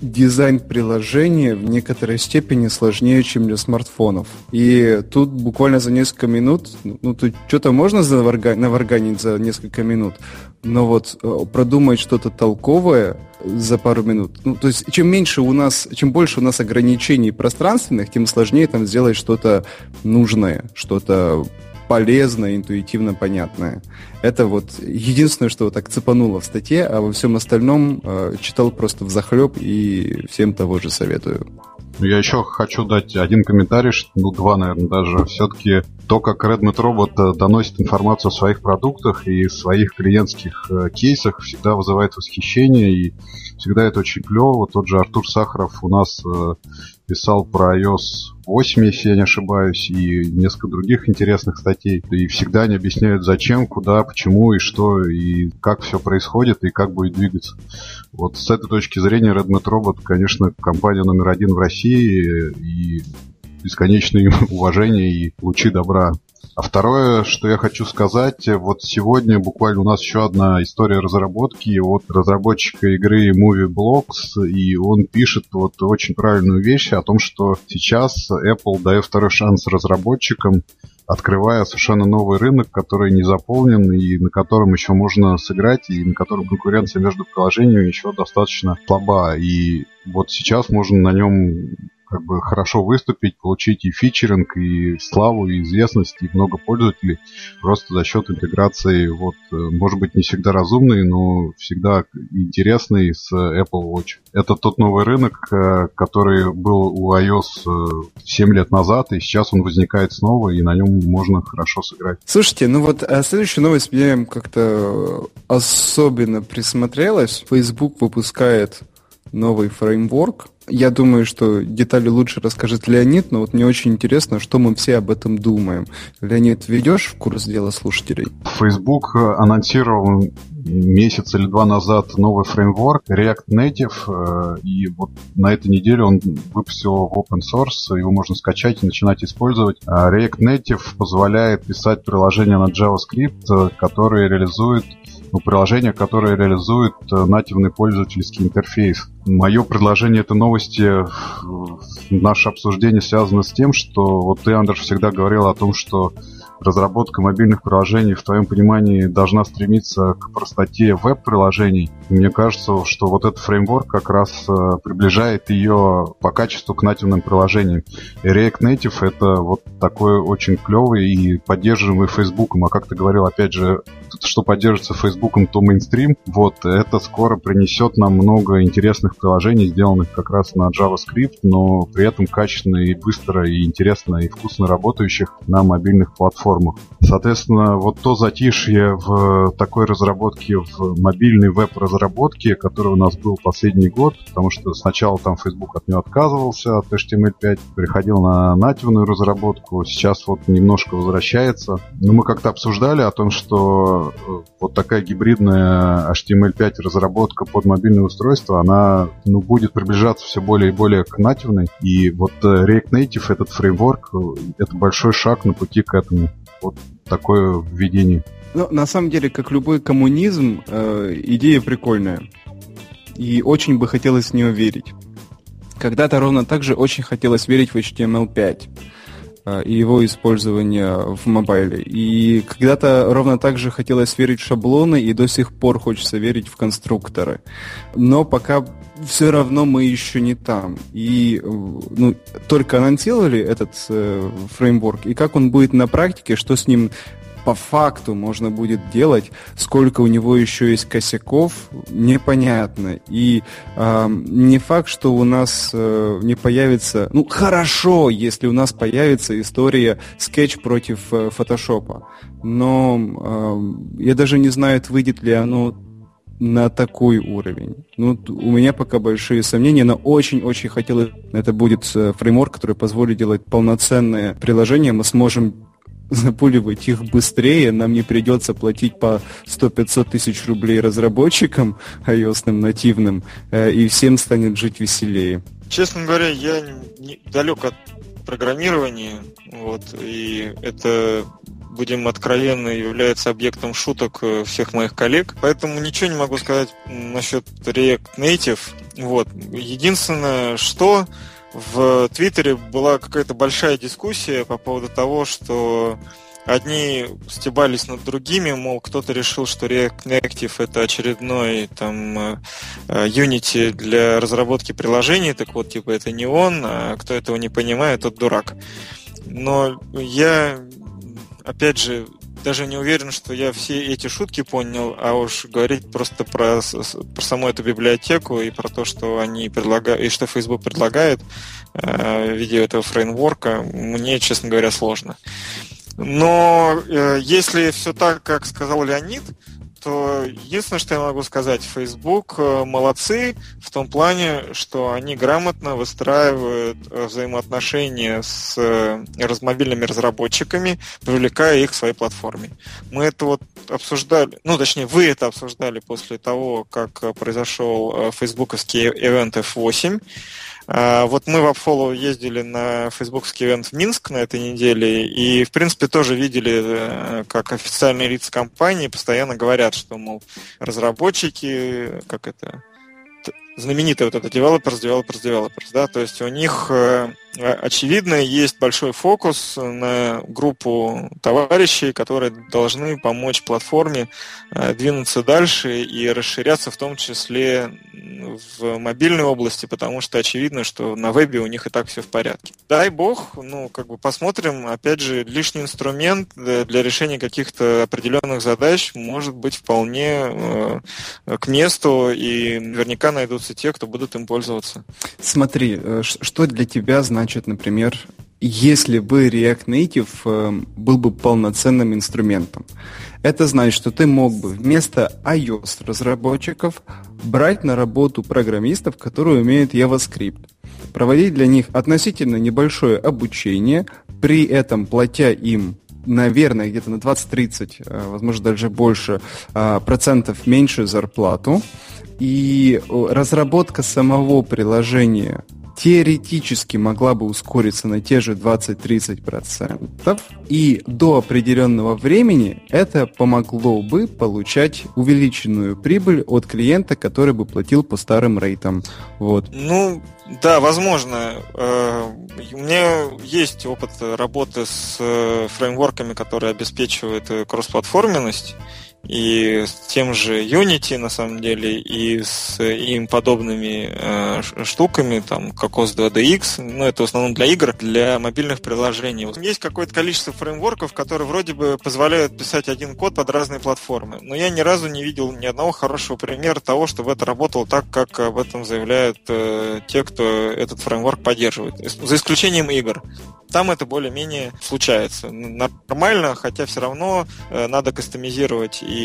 дизайн приложения в некоторой степени сложнее, чем для смартфонов. И тут буквально за несколько минут, ну, тут что-то можно наварганить за несколько минут, но вот э, продумать что-то толковое за пару минут. Ну, то есть, чем меньше у нас, чем больше у нас ограничений пространственных, тем сложнее там сделать что-то нужное, что-то полезное, интуитивно понятное. Это вот единственное, что вот так цепануло в статье, а во всем остальном э, читал просто в захлеб и всем того же советую. Я еще хочу дать один комментарий, ну два, наверное, даже. Все-таки то, как Redmit Robot э, доносит информацию о своих продуктах и своих клиентских э, кейсах, всегда вызывает восхищение, и всегда это очень клево. Тот же Артур Сахаров у нас э, писал про iOS 8, если я не ошибаюсь, и несколько других интересных статей. И всегда они объясняют, зачем, куда, почему и что, и как все происходит, и как будет двигаться. Вот с этой точки зрения Redmit Robot, конечно, компания номер один в России, и бесконечное уважение и лучи добра. А второе, что я хочу сказать, вот сегодня буквально у нас еще одна история разработки от разработчика игры Movie Blocks, и он пишет вот очень правильную вещь о том, что сейчас Apple дает второй шанс разработчикам, открывая совершенно новый рынок, который не заполнен и на котором еще можно сыграть, и на котором конкуренция между приложениями еще достаточно слаба. И вот сейчас можно на нем как бы хорошо выступить, получить и фичеринг, и славу, и известность, и много пользователей просто за счет интеграции, вот, э, может быть, не всегда разумный, но всегда интересный с Apple Watch. Это тот новый рынок, э, который был у iOS 7 лет назад, и сейчас он возникает снова, и на нем можно хорошо сыграть. Слушайте, ну вот а следующая новость мне как-то особенно присмотрелась. Facebook выпускает новый фреймворк. Я думаю, что детали лучше расскажет Леонид, но вот мне очень интересно, что мы все об этом думаем. Леонид, ведешь в курс дела слушателей? Facebook анонсировал месяц или два назад новый фреймворк React Native, э, и вот на этой неделе он выпустил в open source, его можно скачать и начинать использовать. А React Native позволяет писать приложения на JavaScript, э, которые реализуют приложение, которое реализует э, нативный пользовательский интерфейс. Мое предложение этой новости, наше обсуждение связано с тем, что вот ты, Андр, всегда говорил о том, что разработка мобильных приложений, в твоем понимании, должна стремиться к простоте веб-приложений. Мне кажется, что вот этот фреймворк как раз э, приближает ее по качеству к нативным приложениям. И React Native — это вот такой очень клевый и поддерживаемый Фейсбуком. А как ты говорил, опять же, что поддерживается Фейсбуком, то мейнстрим. Вот, это скоро принесет нам много интересных приложений, сделанных как раз на JavaScript, но при этом качественно и быстро, и интересно, и вкусно работающих на мобильных платформах. Соответственно, вот то затишье в такой разработке, в мобильной веб-разработке, который у нас был последний год, потому что сначала там Facebook от него отказывался, от HTML5, переходил на нативную разработку, сейчас вот немножко возвращается. Но мы как-то обсуждали о том, что вот такая гибридная HTML5 разработка под мобильное устройство, она ну, будет приближаться все более и более к нативной. И вот э, React Native, этот фреймворк, э, это большой шаг на пути к этому. Вот такое введение. Ну, на самом деле, как любой коммунизм, э, идея прикольная. И очень бы хотелось в нее верить. Когда-то ровно так же очень хотелось верить в HTML5. А, и его использования в мобайле. И когда-то ровно так же хотелось верить в шаблоны, и до сих пор хочется верить в конструкторы. Но пока все равно мы еще не там. И ну, только анонсировали этот э, фреймворк, и как он будет на практике, что с ним по факту можно будет делать, сколько у него еще есть косяков, непонятно. И э, не факт, что у нас э, не появится... Ну, хорошо, если у нас появится история скетч против э, фотошопа. Но э, я даже не знаю, выйдет ли оно на такой уровень. Ну, у меня пока большие сомнения, но очень-очень хотелось, это будет э, фреймворк, который позволит делать полноценное приложение, мы сможем запуливать их быстрее, нам не придется платить по 100-500 тысяч рублей разработчикам ios нативным, э, и всем станет жить веселее. Честно говоря, я не, далек от программирования, вот, и это будем откровенны, является объектом шуток э, всех моих коллег. Поэтому ничего не могу сказать насчет React Native. Вот. Единственное, что в Твиттере была какая-то большая дискуссия по поводу того, что одни стебались над другими, мол, кто-то решил, что React Native это очередной там э, Unity для разработки приложений, так вот, типа, это не он, а кто этого не понимает, тот дурак. Но я, опять же, даже не уверен, что я все эти шутки понял, а уж говорить просто про, про саму эту библиотеку и про то, что они предлагают, и что Facebook предлагает э, в виде этого фреймворка, мне, честно говоря, сложно. Но э, если все так, как сказал Леонид, то единственное, что я могу сказать, Facebook э, молодцы в том плане, что они грамотно выстраивают э, взаимоотношения с э, мобильными разработчиками, привлекая их к своей платформе. Мы это вот обсуждали, ну, точнее, вы это обсуждали после того, как произошел фейсбуковский ивент F8, а, вот мы в Upfollow ездили на фейсбукский ивент в Минск на этой неделе, и, в принципе, тоже видели, э, как официальные лица компании постоянно говорят, что, мол, разработчики, как это, знаменитый вот это developers, developers, developers, да, то есть у них э, очевидно есть большой фокус на группу товарищей, которые должны помочь платформе э, двинуться дальше и расширяться в том числе в мобильной области, потому что очевидно, что на вебе у них и так все в порядке. Дай бог, ну, как бы посмотрим, опять же, лишний инструмент для решения каких-то определенных задач может быть вполне э, к месту, и наверняка найдутся те, кто будут им пользоваться. Смотри, э, что для тебя значит, например, если бы React Native э, был бы полноценным инструментом. Это значит, что ты мог бы вместо iOS разработчиков брать на работу программистов, которые умеют JavaScript, проводить для них относительно небольшое обучение, при этом платя им наверное, где-то на 20-30, э, возможно, даже больше э, процентов меньшую зарплату. И разработка самого приложения теоретически могла бы ускориться на те же 20-30%, и до определенного времени это помогло бы получать увеличенную прибыль от клиента, который бы платил по старым рейтам. Вот. Ну, да, возможно. Э, у меня есть опыт работы с э, фреймворками, которые обеспечивают э, кроссплатформенность и с тем же Unity, на самом деле, и с им подобными э, штуками, там, как OS2DX, ну, это в основном для игр, для мобильных приложений. Есть какое-то количество фреймворков, которые вроде бы позволяют писать один код под разные платформы, но я ни разу не видел ни одного хорошего примера того, чтобы это работало так, как об этом заявляют э, те, кто этот фреймворк поддерживает, за исключением игр. Там это более-менее случается. Нормально, хотя все равно э, надо кастомизировать и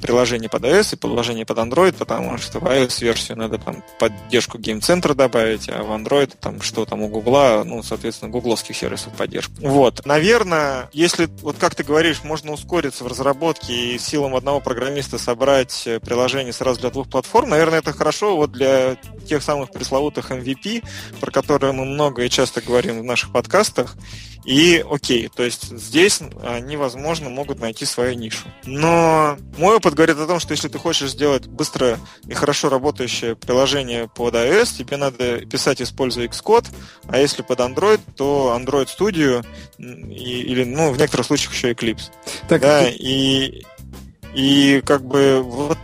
приложение под iOS, и приложение под Android, потому что в iOS-версию надо там поддержку гейм-центра добавить, а в Android там что там у Гугла, ну, соответственно, гугловских сервисов поддержку. Вот. Наверное, если, вот как ты говоришь, можно ускориться в разработке и силам одного программиста собрать э, приложение сразу для двух платформ, наверное, это хорошо вот для тех самых пресловутых MVP, про которые мы много и часто говорим в наших подкастах. И окей, то есть здесь они, возможно, могут найти свою нишу. Но мой опыт говорит о том, что если ты хочешь сделать быстро и хорошо работающее приложение под iOS, тебе надо писать, используя Xcode, а если под Android, то Android Studio и, или, ну, в некоторых случаях еще Eclipse. Так, да, и, и как бы вот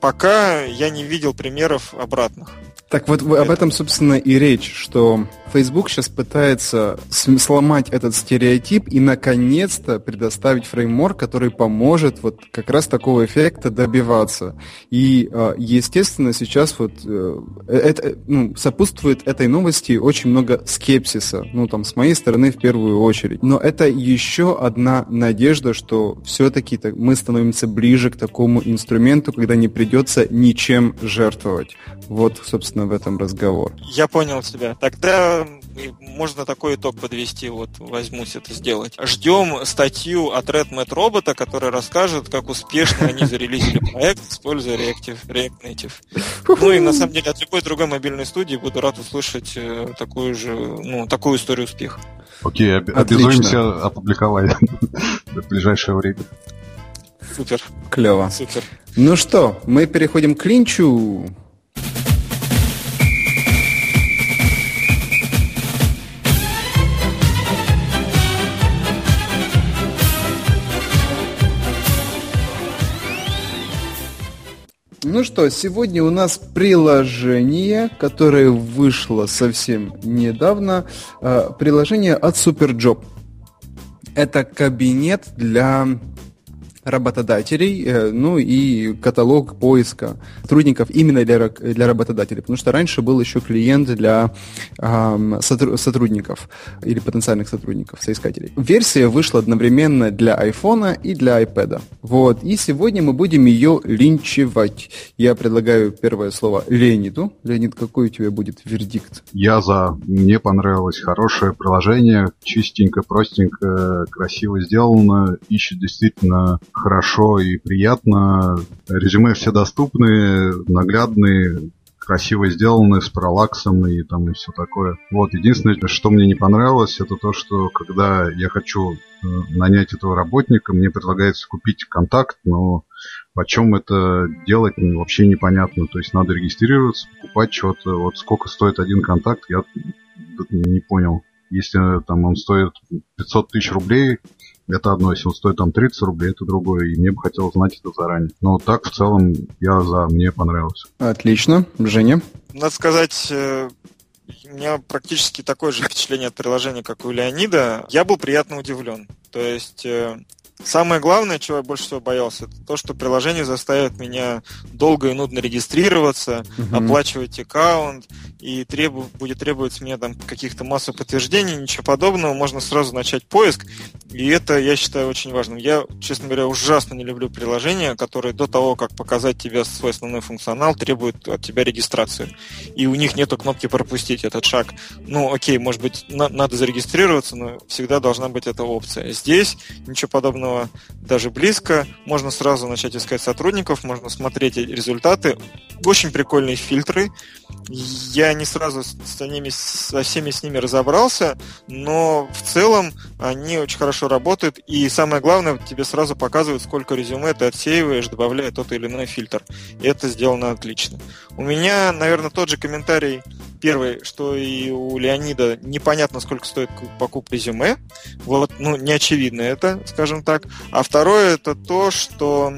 пока я не видел примеров обратных. Так вот об этом, собственно, и речь, что Facebook сейчас пытается сломать этот стереотип и, наконец-то, предоставить фреймворк, который поможет вот как раз такого эффекта добиваться. И, а, естественно, сейчас вот э, это, ну, сопутствует этой новости очень много скепсиса, ну, там, с моей стороны в первую очередь. Но это еще одна надежда, что все-таки мы становимся ближе к такому инструменту, когда не придется ничем жертвовать. Вот, собственно, в этом разговор. Я понял тебя. Тогда можно такой итог подвести, вот возьмусь это сделать. Ждем статью от RedMat Робота, которая расскажет, как успешно они зарелизили проект, используя Reactive, React Native. Ну и на самом деле от любой другой мобильной студии буду рад услышать э, такую же, ну, такую историю успеха. Окей, об- обязуемся опубликовать в ближайшее время. Супер. Клево. Супер. Ну что, мы переходим к линчу. Ну что, сегодня у нас приложение, которое вышло совсем недавно. Э, приложение от Superjob. Это кабинет для работодателей, э, ну и каталог поиска сотрудников именно для, для работодателей, потому что раньше был еще клиент для э, сотрудников или потенциальных сотрудников, соискателей. Версия вышла одновременно для iPhone и для iPad. Вот, и сегодня мы будем ее линчевать. Я предлагаю первое слово Леониду. Леонид, какой у тебя будет вердикт? Я за. Мне понравилось хорошее приложение, чистенько, простенько, красиво сделано, ищет действительно хорошо и приятно. Резюме все доступны, наглядные, красиво сделаны, с параллаксом и там и все такое. Вот, единственное, что мне не понравилось, это то, что когда я хочу э, нанять этого работника, мне предлагается купить контакт, но почем это делать вообще непонятно. То есть надо регистрироваться, покупать что-то. Вот сколько стоит один контакт, я не понял. Если там он стоит 500 тысяч рублей, Это одно, если он стоит там 30 рублей, это другое, и мне бы хотелось знать это заранее. Но так, в целом, я за, мне понравился. Отлично. Женя? Надо сказать, э, у меня практически такое же впечатление от приложения, как у Леонида. Я был приятно удивлен. То есть э, Самое главное, чего я больше всего боялся, это то, что приложение заставит меня долго и нудно регистрироваться, угу. оплачивать аккаунт, и требу, будет требовать мне там каких-то массу подтверждений, ничего подобного, можно сразу начать поиск, и это я считаю очень важным. Я, честно говоря, ужасно не люблю приложения, которые до того, как показать тебе свой основной функционал, требуют от тебя регистрацию. И у них нету кнопки пропустить этот шаг. Ну, окей, может быть, на- надо зарегистрироваться, но всегда должна быть эта опция. Здесь ничего подобного даже близко. Можно сразу начать искать сотрудников, можно смотреть результаты. Очень прикольные фильтры. Я не сразу с ними, со всеми с ними разобрался, но в целом они очень хорошо работают. И самое главное, тебе сразу показывают, сколько резюме ты отсеиваешь, добавляя тот или иной фильтр. И это сделано отлично. У меня, наверное, тот же комментарий первый, что и у Леонида непонятно, сколько стоит покупка резюме. Вот, ну, не очевидно это, скажем так. А второе это то, что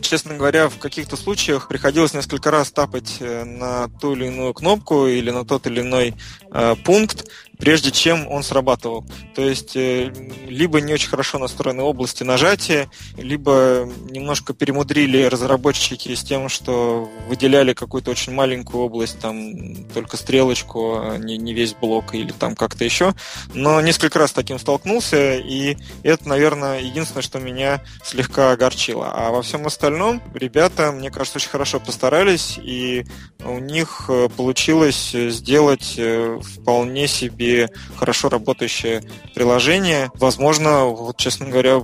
Честно говоря, в каких-то случаях приходилось несколько раз тапать э, на ту или иную кнопку или на тот или иной э, пункт, прежде чем он срабатывал. То есть э, либо не очень хорошо настроены области нажатия, либо немножко перемудрили разработчики с тем, что выделяли какую-то очень маленькую область, там только стрелочку, а не, не весь блок или там как-то еще. Но несколько раз с таким столкнулся, и это, наверное, единственное, что меня слегка огорчило. А во всем остальном ребята, мне кажется, очень хорошо постарались, и у них э, получилось сделать э, вполне себе и хорошо работающее приложение. Возможно, вот, честно говоря,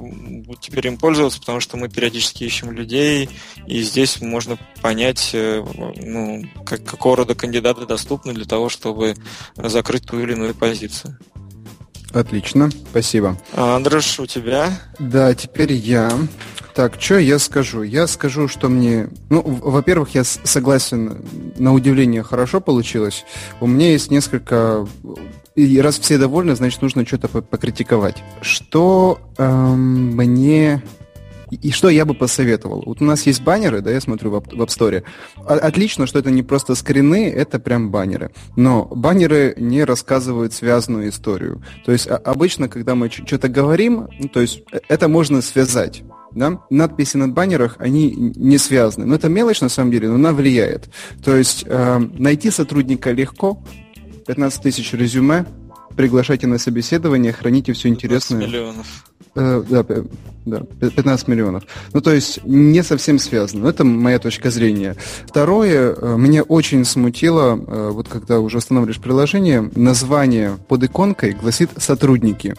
теперь им пользоваться, потому что мы периодически ищем людей, и здесь можно понять, э, ну, как, какого рода кандидаты доступны для того, чтобы закрыть ту или иную позицию. Отлично, спасибо. А, Андрюш, у тебя? Да, теперь я. Так, что я скажу? Я скажу, что мне... Ну, во-первых, я согласен, на удивление хорошо получилось. У меня есть несколько... И раз все довольны, значит, нужно что-то покритиковать. Что эм, мне и что я бы посоветовал? Вот у нас есть баннеры, да, я смотрю в App Store. Отлично, что это не просто скрины, это прям баннеры. Но баннеры не рассказывают связанную историю. То есть обычно, когда мы что-то говорим, ну, то есть э, это можно связать. Да? Надписи на баннерах, они не связаны. Но это мелочь на самом деле, но она влияет. То есть э, найти сотрудника легко, 15 тысяч резюме, приглашайте на собеседование, храните все интересное. миллионов. Э, да, да, 15 миллионов. Ну, то есть не совсем связано. Это моя точка зрения. Второе, э, меня очень смутило, э, вот когда уже устанавливаешь приложение, название под иконкой гласит «сотрудники».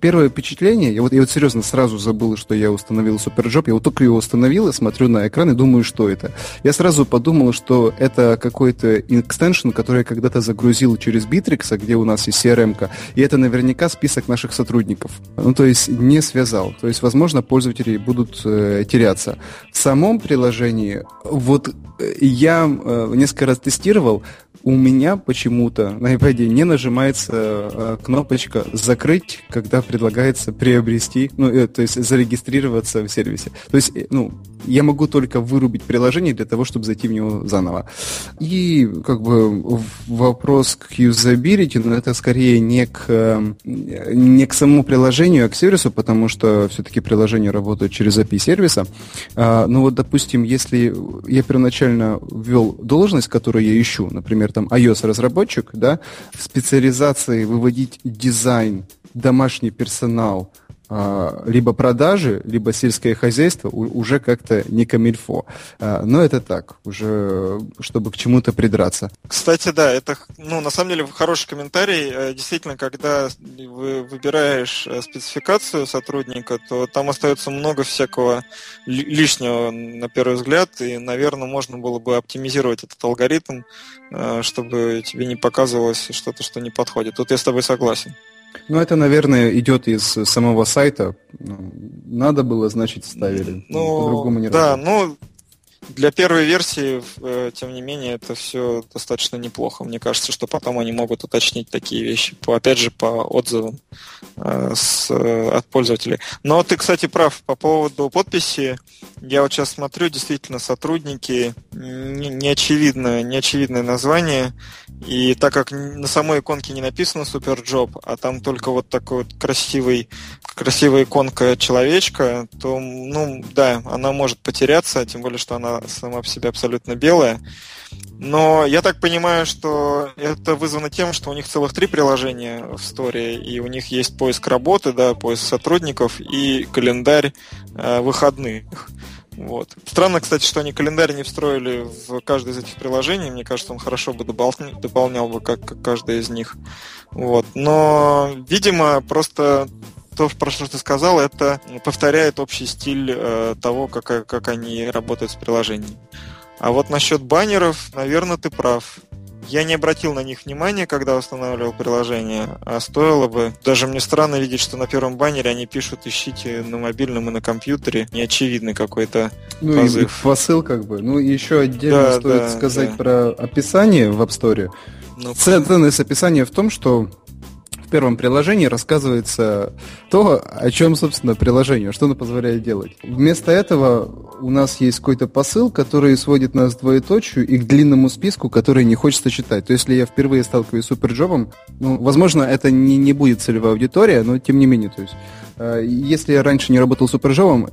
Первое впечатление, я вот, я вот серьезно сразу забыл, что я установил Superjob, я вот только его установил смотрю на экран и думаю, что это. Я сразу подумал, что это какой-то extension, который я когда-то загрузил через Bitrix, где у нас есть CRM, и это наверняка список наших сотрудников. Ну, то есть не связал. То есть, возможно, пользователи будут э, теряться. В самом приложении, вот э, я э, несколько раз тестировал, у меня почему-то на iPad не нажимается э, кнопочка «Закрыть», когда предлагается приобрести, ну, э, то есть зарегистрироваться в сервисе. То есть, э, ну, я могу только вырубить приложение для того, чтобы зайти в него заново. И как бы вопрос к юзабилити, но это скорее не к, не к самому приложению, а к сервису, потому что все-таки приложение работает через API сервиса. А, ну вот, допустим, если я первоначально ввел должность, которую я ищу, например, там iOS-разработчик, да, в специализации выводить дизайн, домашний персонал – либо продажи, либо сельское хозяйство уже как-то не камильфо. А, но это так, уже чтобы к чему-то придраться. Кстати, да, это, ну, на самом деле, хороший комментарий. Э, действительно, когда вы выбираешь э, спецификацию сотрудника, то там остается много всякого лишнего, на первый взгляд, и, наверное, можно было бы оптимизировать этот алгоритм, э, чтобы тебе не показывалось что-то, что не подходит. Тут я с тобой согласен. Ну, это, наверное, идет из самого сайта. Ну, надо было, значит, ставили. Ну, По-другому не Да, работает. ну, для первой версии, э, тем не менее, это все достаточно неплохо. Мне кажется, что потом они могут уточнить такие вещи, по, опять же, по отзывам э, с, э, от пользователей. Но ты, кстати, прав по поводу подписи. Я вот сейчас смотрю, действительно, сотрудники неочевидное, неочевидное название. И так как на самой иконке не написано Superjob, а там только вот такой вот красивый, красивая иконка человечка, то, ну, да, она может потеряться, тем более, что она сама по себе абсолютно белая. Но я так понимаю, что это вызвано тем, что у них целых три приложения в Store, и у них есть поиск работы, да, поиск сотрудников и календарь э, выходных. Вот. Странно, кстати, что они календарь не встроили в каждое из этих приложений. Мне кажется, он хорошо бы дополнял, дополнял бы как, как каждое из них. Вот. Но, видимо, просто то, про что ты сказал, это повторяет общий стиль э, того, как, как они работают с приложением. А вот насчет баннеров, наверное, ты прав. Я не обратил на них внимания, когда устанавливал приложение, а стоило бы. Даже мне странно видеть, что на первом баннере они пишут «ищите на мобильном и на компьютере». Неочевидный какой-то ну, позыв. И посыл как бы. Ну, еще отдельно да, стоит да, сказать да. про описание в App Store. Ну, Ценность описания в том, что в первом приложении рассказывается то, о чем, собственно, приложение, что оно позволяет делать. Вместо этого у нас есть какой-то посыл, который сводит нас к двоеточию и к длинному списку, который не хочется читать. То есть, если я впервые сталкиваюсь с суперджобом, ну, возможно, это не, не будет целевая аудитория, но тем не менее, то есть, э, если я раньше не работал суперджобом,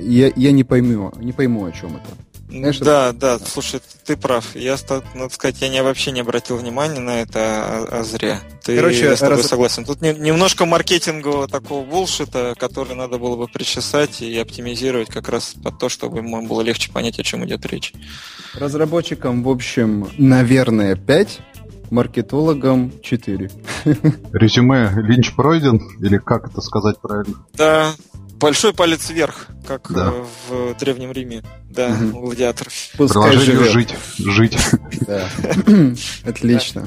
я, я не пойму, не пойму, о чем это. Знаешь, да, это... да, слушай, ты прав. Я, надо сказать, я не, вообще не обратил внимания на это, а, а зря. Ты, Короче, я с тобой раз... согласен. Тут не, немножко маркетингового такого булшита, который надо было бы причесать и оптимизировать как раз под то, чтобы ему было легче понять, о чем идет речь. Разработчикам, в общем, наверное, 5, маркетологам 4. Резюме Линч пройден, или как это сказать правильно? Да, Большой палец вверх, как да. в Древнем Риме. Да, угу. гладиатор. Пускай живет. жить. Жить. Да. Отлично.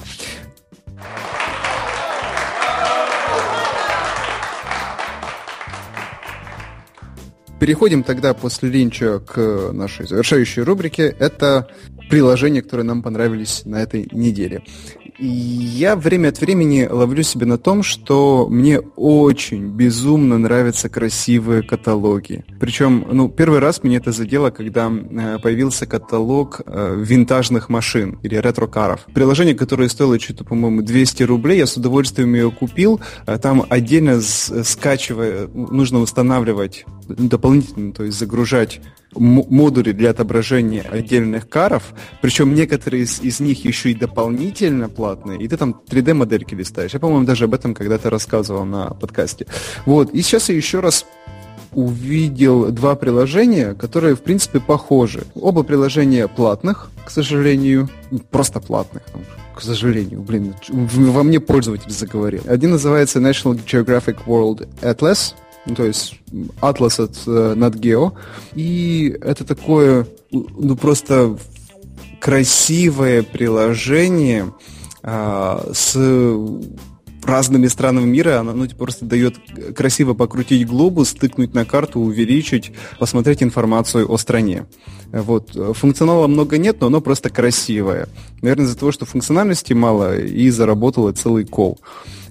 Переходим тогда после линча к нашей завершающей рубрике. Это приложения, которые нам понравились на этой неделе. Я время от времени ловлю себя на том, что мне очень безумно нравятся красивые каталоги. Причем, ну, первый раз мне это задело, когда э, появился каталог э, винтажных машин или ретро-каров. Приложение, которое стоило что-то, по-моему, 200 рублей, я с удовольствием ее купил. Э, там отдельно скачивая, нужно устанавливать дополнительно, то есть загружать модули для отображения отдельных каров, причем некоторые из, из них еще и дополнительно платные, и ты там 3D-модельки листаешь. Я, по-моему, даже об этом когда-то рассказывал на подкасте. Вот, и сейчас я еще раз увидел два приложения, которые, в принципе, похожи. Оба приложения платных, к сожалению, просто платных, к сожалению, блин, во мне пользователь заговорил. Один называется National Geographic World Atlas, ну, то есть атлас от э, NatGeo. И это такое, ну, просто красивое приложение э, с разными странами мира, она ну, типа, просто дает красиво покрутить глобус, тыкнуть на карту, увеличить, посмотреть информацию о стране. Вот. Функционала много нет, но оно просто красивое. Наверное, из-за того, что функциональности мало, и заработало целый кол.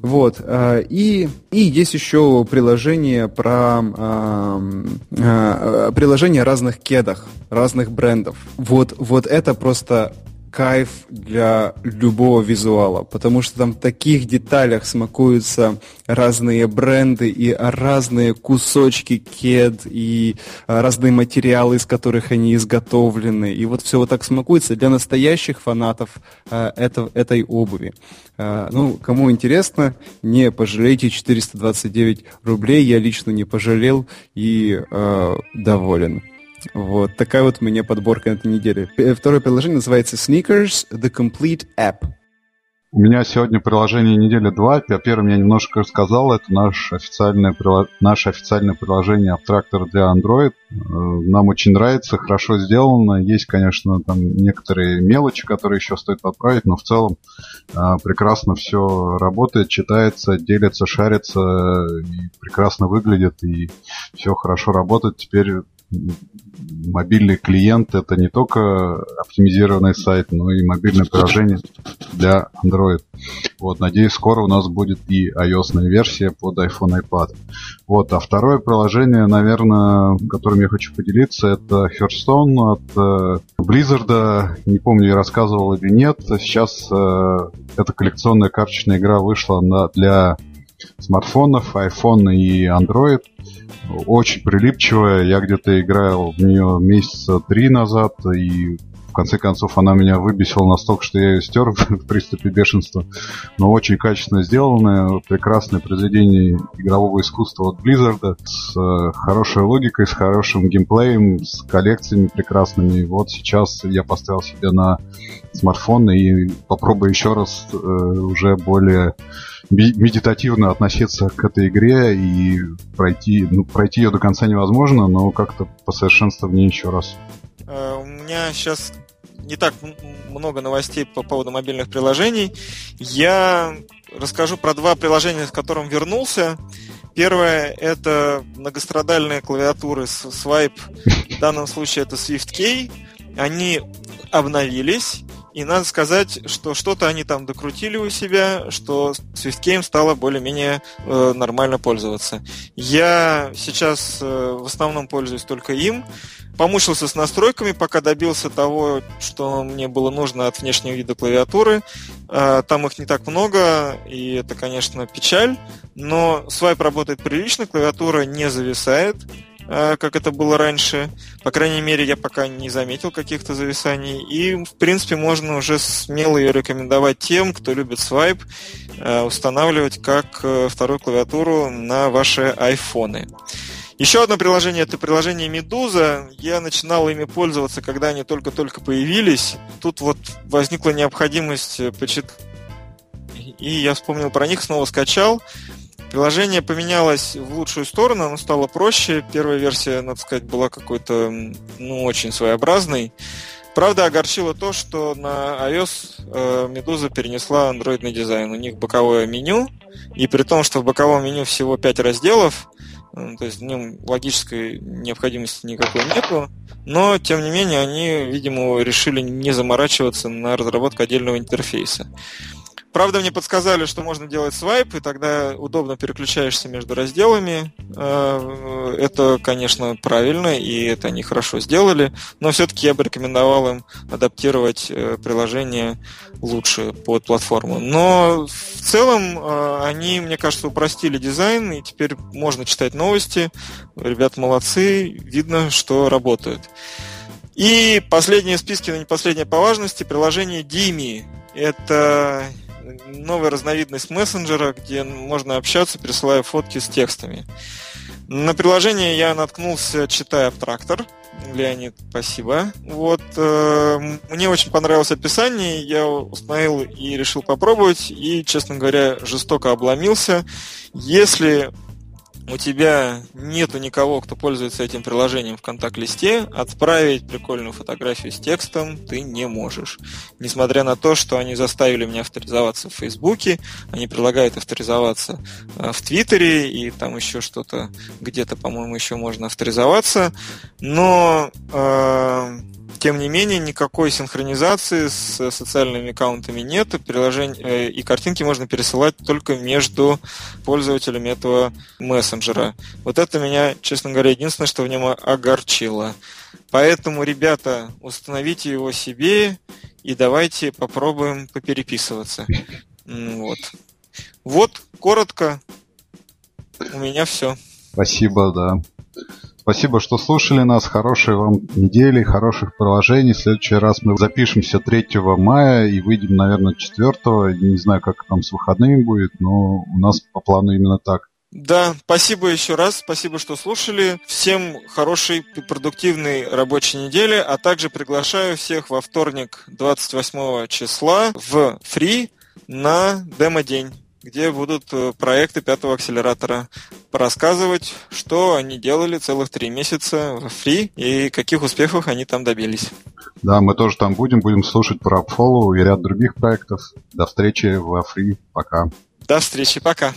Вот. Э, и, и есть еще приложение про э, э, приложение разных кедах, разных брендов. Вот, вот это просто кайф для любого визуала, потому что там в таких деталях смакуются разные бренды и разные кусочки кед и а, разные материалы, из которых они изготовлены. И вот все вот так смакуется для настоящих фанатов а, это, этой обуви. А, ну, кому интересно, не пожалейте 429 рублей, я лично не пожалел и э, доволен. Вот, такая вот у меня подборка на этой неделе. Второе приложение называется Sneakers The Complete App. У меня сегодня приложение недели 2. О первом я немножко рассказал. Это наше официальное, наше официальное приложение Abstractor для Android. Э, нам очень нравится, хорошо сделано. Есть, конечно, там некоторые мелочи, которые еще стоит подправить, но в целом э, прекрасно все работает, читается, делится, шарится, и прекрасно выглядит, и все хорошо работает. Теперь мобильный клиент это не только оптимизированный сайт, но и мобильное приложение для Android. Вот, надеюсь, скоро у нас будет и iOS версия под iPhone и iPad. Вот, а второе приложение, наверное, которым я хочу поделиться, это Hearthstone от э, Blizzard. Не помню, я рассказывал или нет. Сейчас э, эта коллекционная карточная игра вышла на, для смартфонов, iPhone и Android очень прилипчивая. Я где-то играл в нее месяца три назад, и конце концов она меня выбесила настолько, что я ее стер в приступе бешенства. Но очень качественно сделанное, прекрасное произведение игрового искусства от Blizzard с э, хорошей логикой, с хорошим геймплеем, с коллекциями прекрасными. Вот сейчас я поставил себе на смартфон и попробую еще раз э, уже более медитативно относиться к этой игре и пройти, ну, пройти ее до конца невозможно, но как-то посовершенствовать в ней еще раз. Э, у меня сейчас не так много новостей по поводу мобильных приложений. Я расскажу про два приложения, с которым вернулся. Первое – это многострадальные клавиатуры Swipe. В данном случае это SwiftKey. Они обновились, и надо сказать, что что-то они там докрутили у себя, что SwiftKey стало более-менее э, нормально пользоваться. Я сейчас э, в основном пользуюсь только им. Помучился с настройками, пока добился того, что мне было нужно от внешнего вида клавиатуры. Э, там их не так много, и это, конечно, печаль. Но свайп работает прилично, клавиатура не зависает. Э, как это было раньше. По крайней мере, я пока не заметил каких-то зависаний. И, в принципе, можно уже смело ее рекомендовать тем, кто любит свайп, э, устанавливать как э, вторую клавиатуру на ваши айфоны. Еще одно приложение это приложение Медуза. Я начинал ими пользоваться, когда они только-только появились. Тут вот возникла необходимость почитать. И я вспомнил про них, снова скачал. Приложение поменялось в лучшую сторону, оно стало проще. Первая версия, надо сказать, была какой-то, ну, очень своеобразной. Правда, огорчило то, что на iOS э, Медуза перенесла андроидный дизайн. У них боковое меню, и при том, что в боковом меню всего 5 разделов, э, то есть в нем логической необходимости никакой нету, но, тем не менее, они, видимо, решили не заморачиваться на разработку отдельного интерфейса. Правда, мне подсказали, что можно делать свайп, и тогда удобно переключаешься между разделами. Э, это, конечно, правильно, и это они хорошо сделали, но все-таки я бы рекомендовал им адаптировать э, приложение лучше под платформу. Но в целом э, они, мне кажется, упростили дизайн, и теперь можно читать новости. Ребята молодцы, видно, что работают. И последние в списке, но не последнее по важности, приложение Dimi. Это новая разновидность мессенджера, где можно общаться, присылая фотки с текстами. На приложение я наткнулся, читая абтрактор. Леонид, спасибо. Вот э, мне очень понравилось описание, я установил и решил попробовать, и, честно говоря, жестоко обломился. Если у тебя нету никого, кто пользуется этим приложением в контакт-листе, отправить прикольную фотографию с текстом ты не можешь. Несмотря на то, что они заставили меня авторизоваться в Фейсбуке, они предлагают авторизоваться э, в Твиттере и там еще что-то где-то, по-моему, еще можно авторизоваться, но э, тем не менее, никакой синхронизации с социальными аккаунтами нет. Приложение, э, и картинки можно пересылать только между пользователями этого мессенджера. Вот это меня, честно говоря, единственное, что в нем огорчило. Поэтому, ребята, установите его себе и давайте попробуем попереписываться. Вот. Вот, коротко. У меня все. Спасибо, да. Спасибо, что слушали нас. Хорошей вам недели, хороших приложений. В следующий раз мы запишемся 3 мая и выйдем, наверное, 4. Не знаю, как там с выходными будет, но у нас по плану именно так. Да, спасибо еще раз, спасибо, что слушали. Всем хорошей и продуктивной рабочей недели, а также приглашаю всех во вторник 28 числа в Фри на демо-день где будут э, проекты пятого акселератора рассказывать, что они делали целых три месяца в фри и каких успехов они там добились. Да, мы тоже там будем, будем слушать про AppFollow и ряд других проектов. До встречи во фри, пока. До встречи, пока.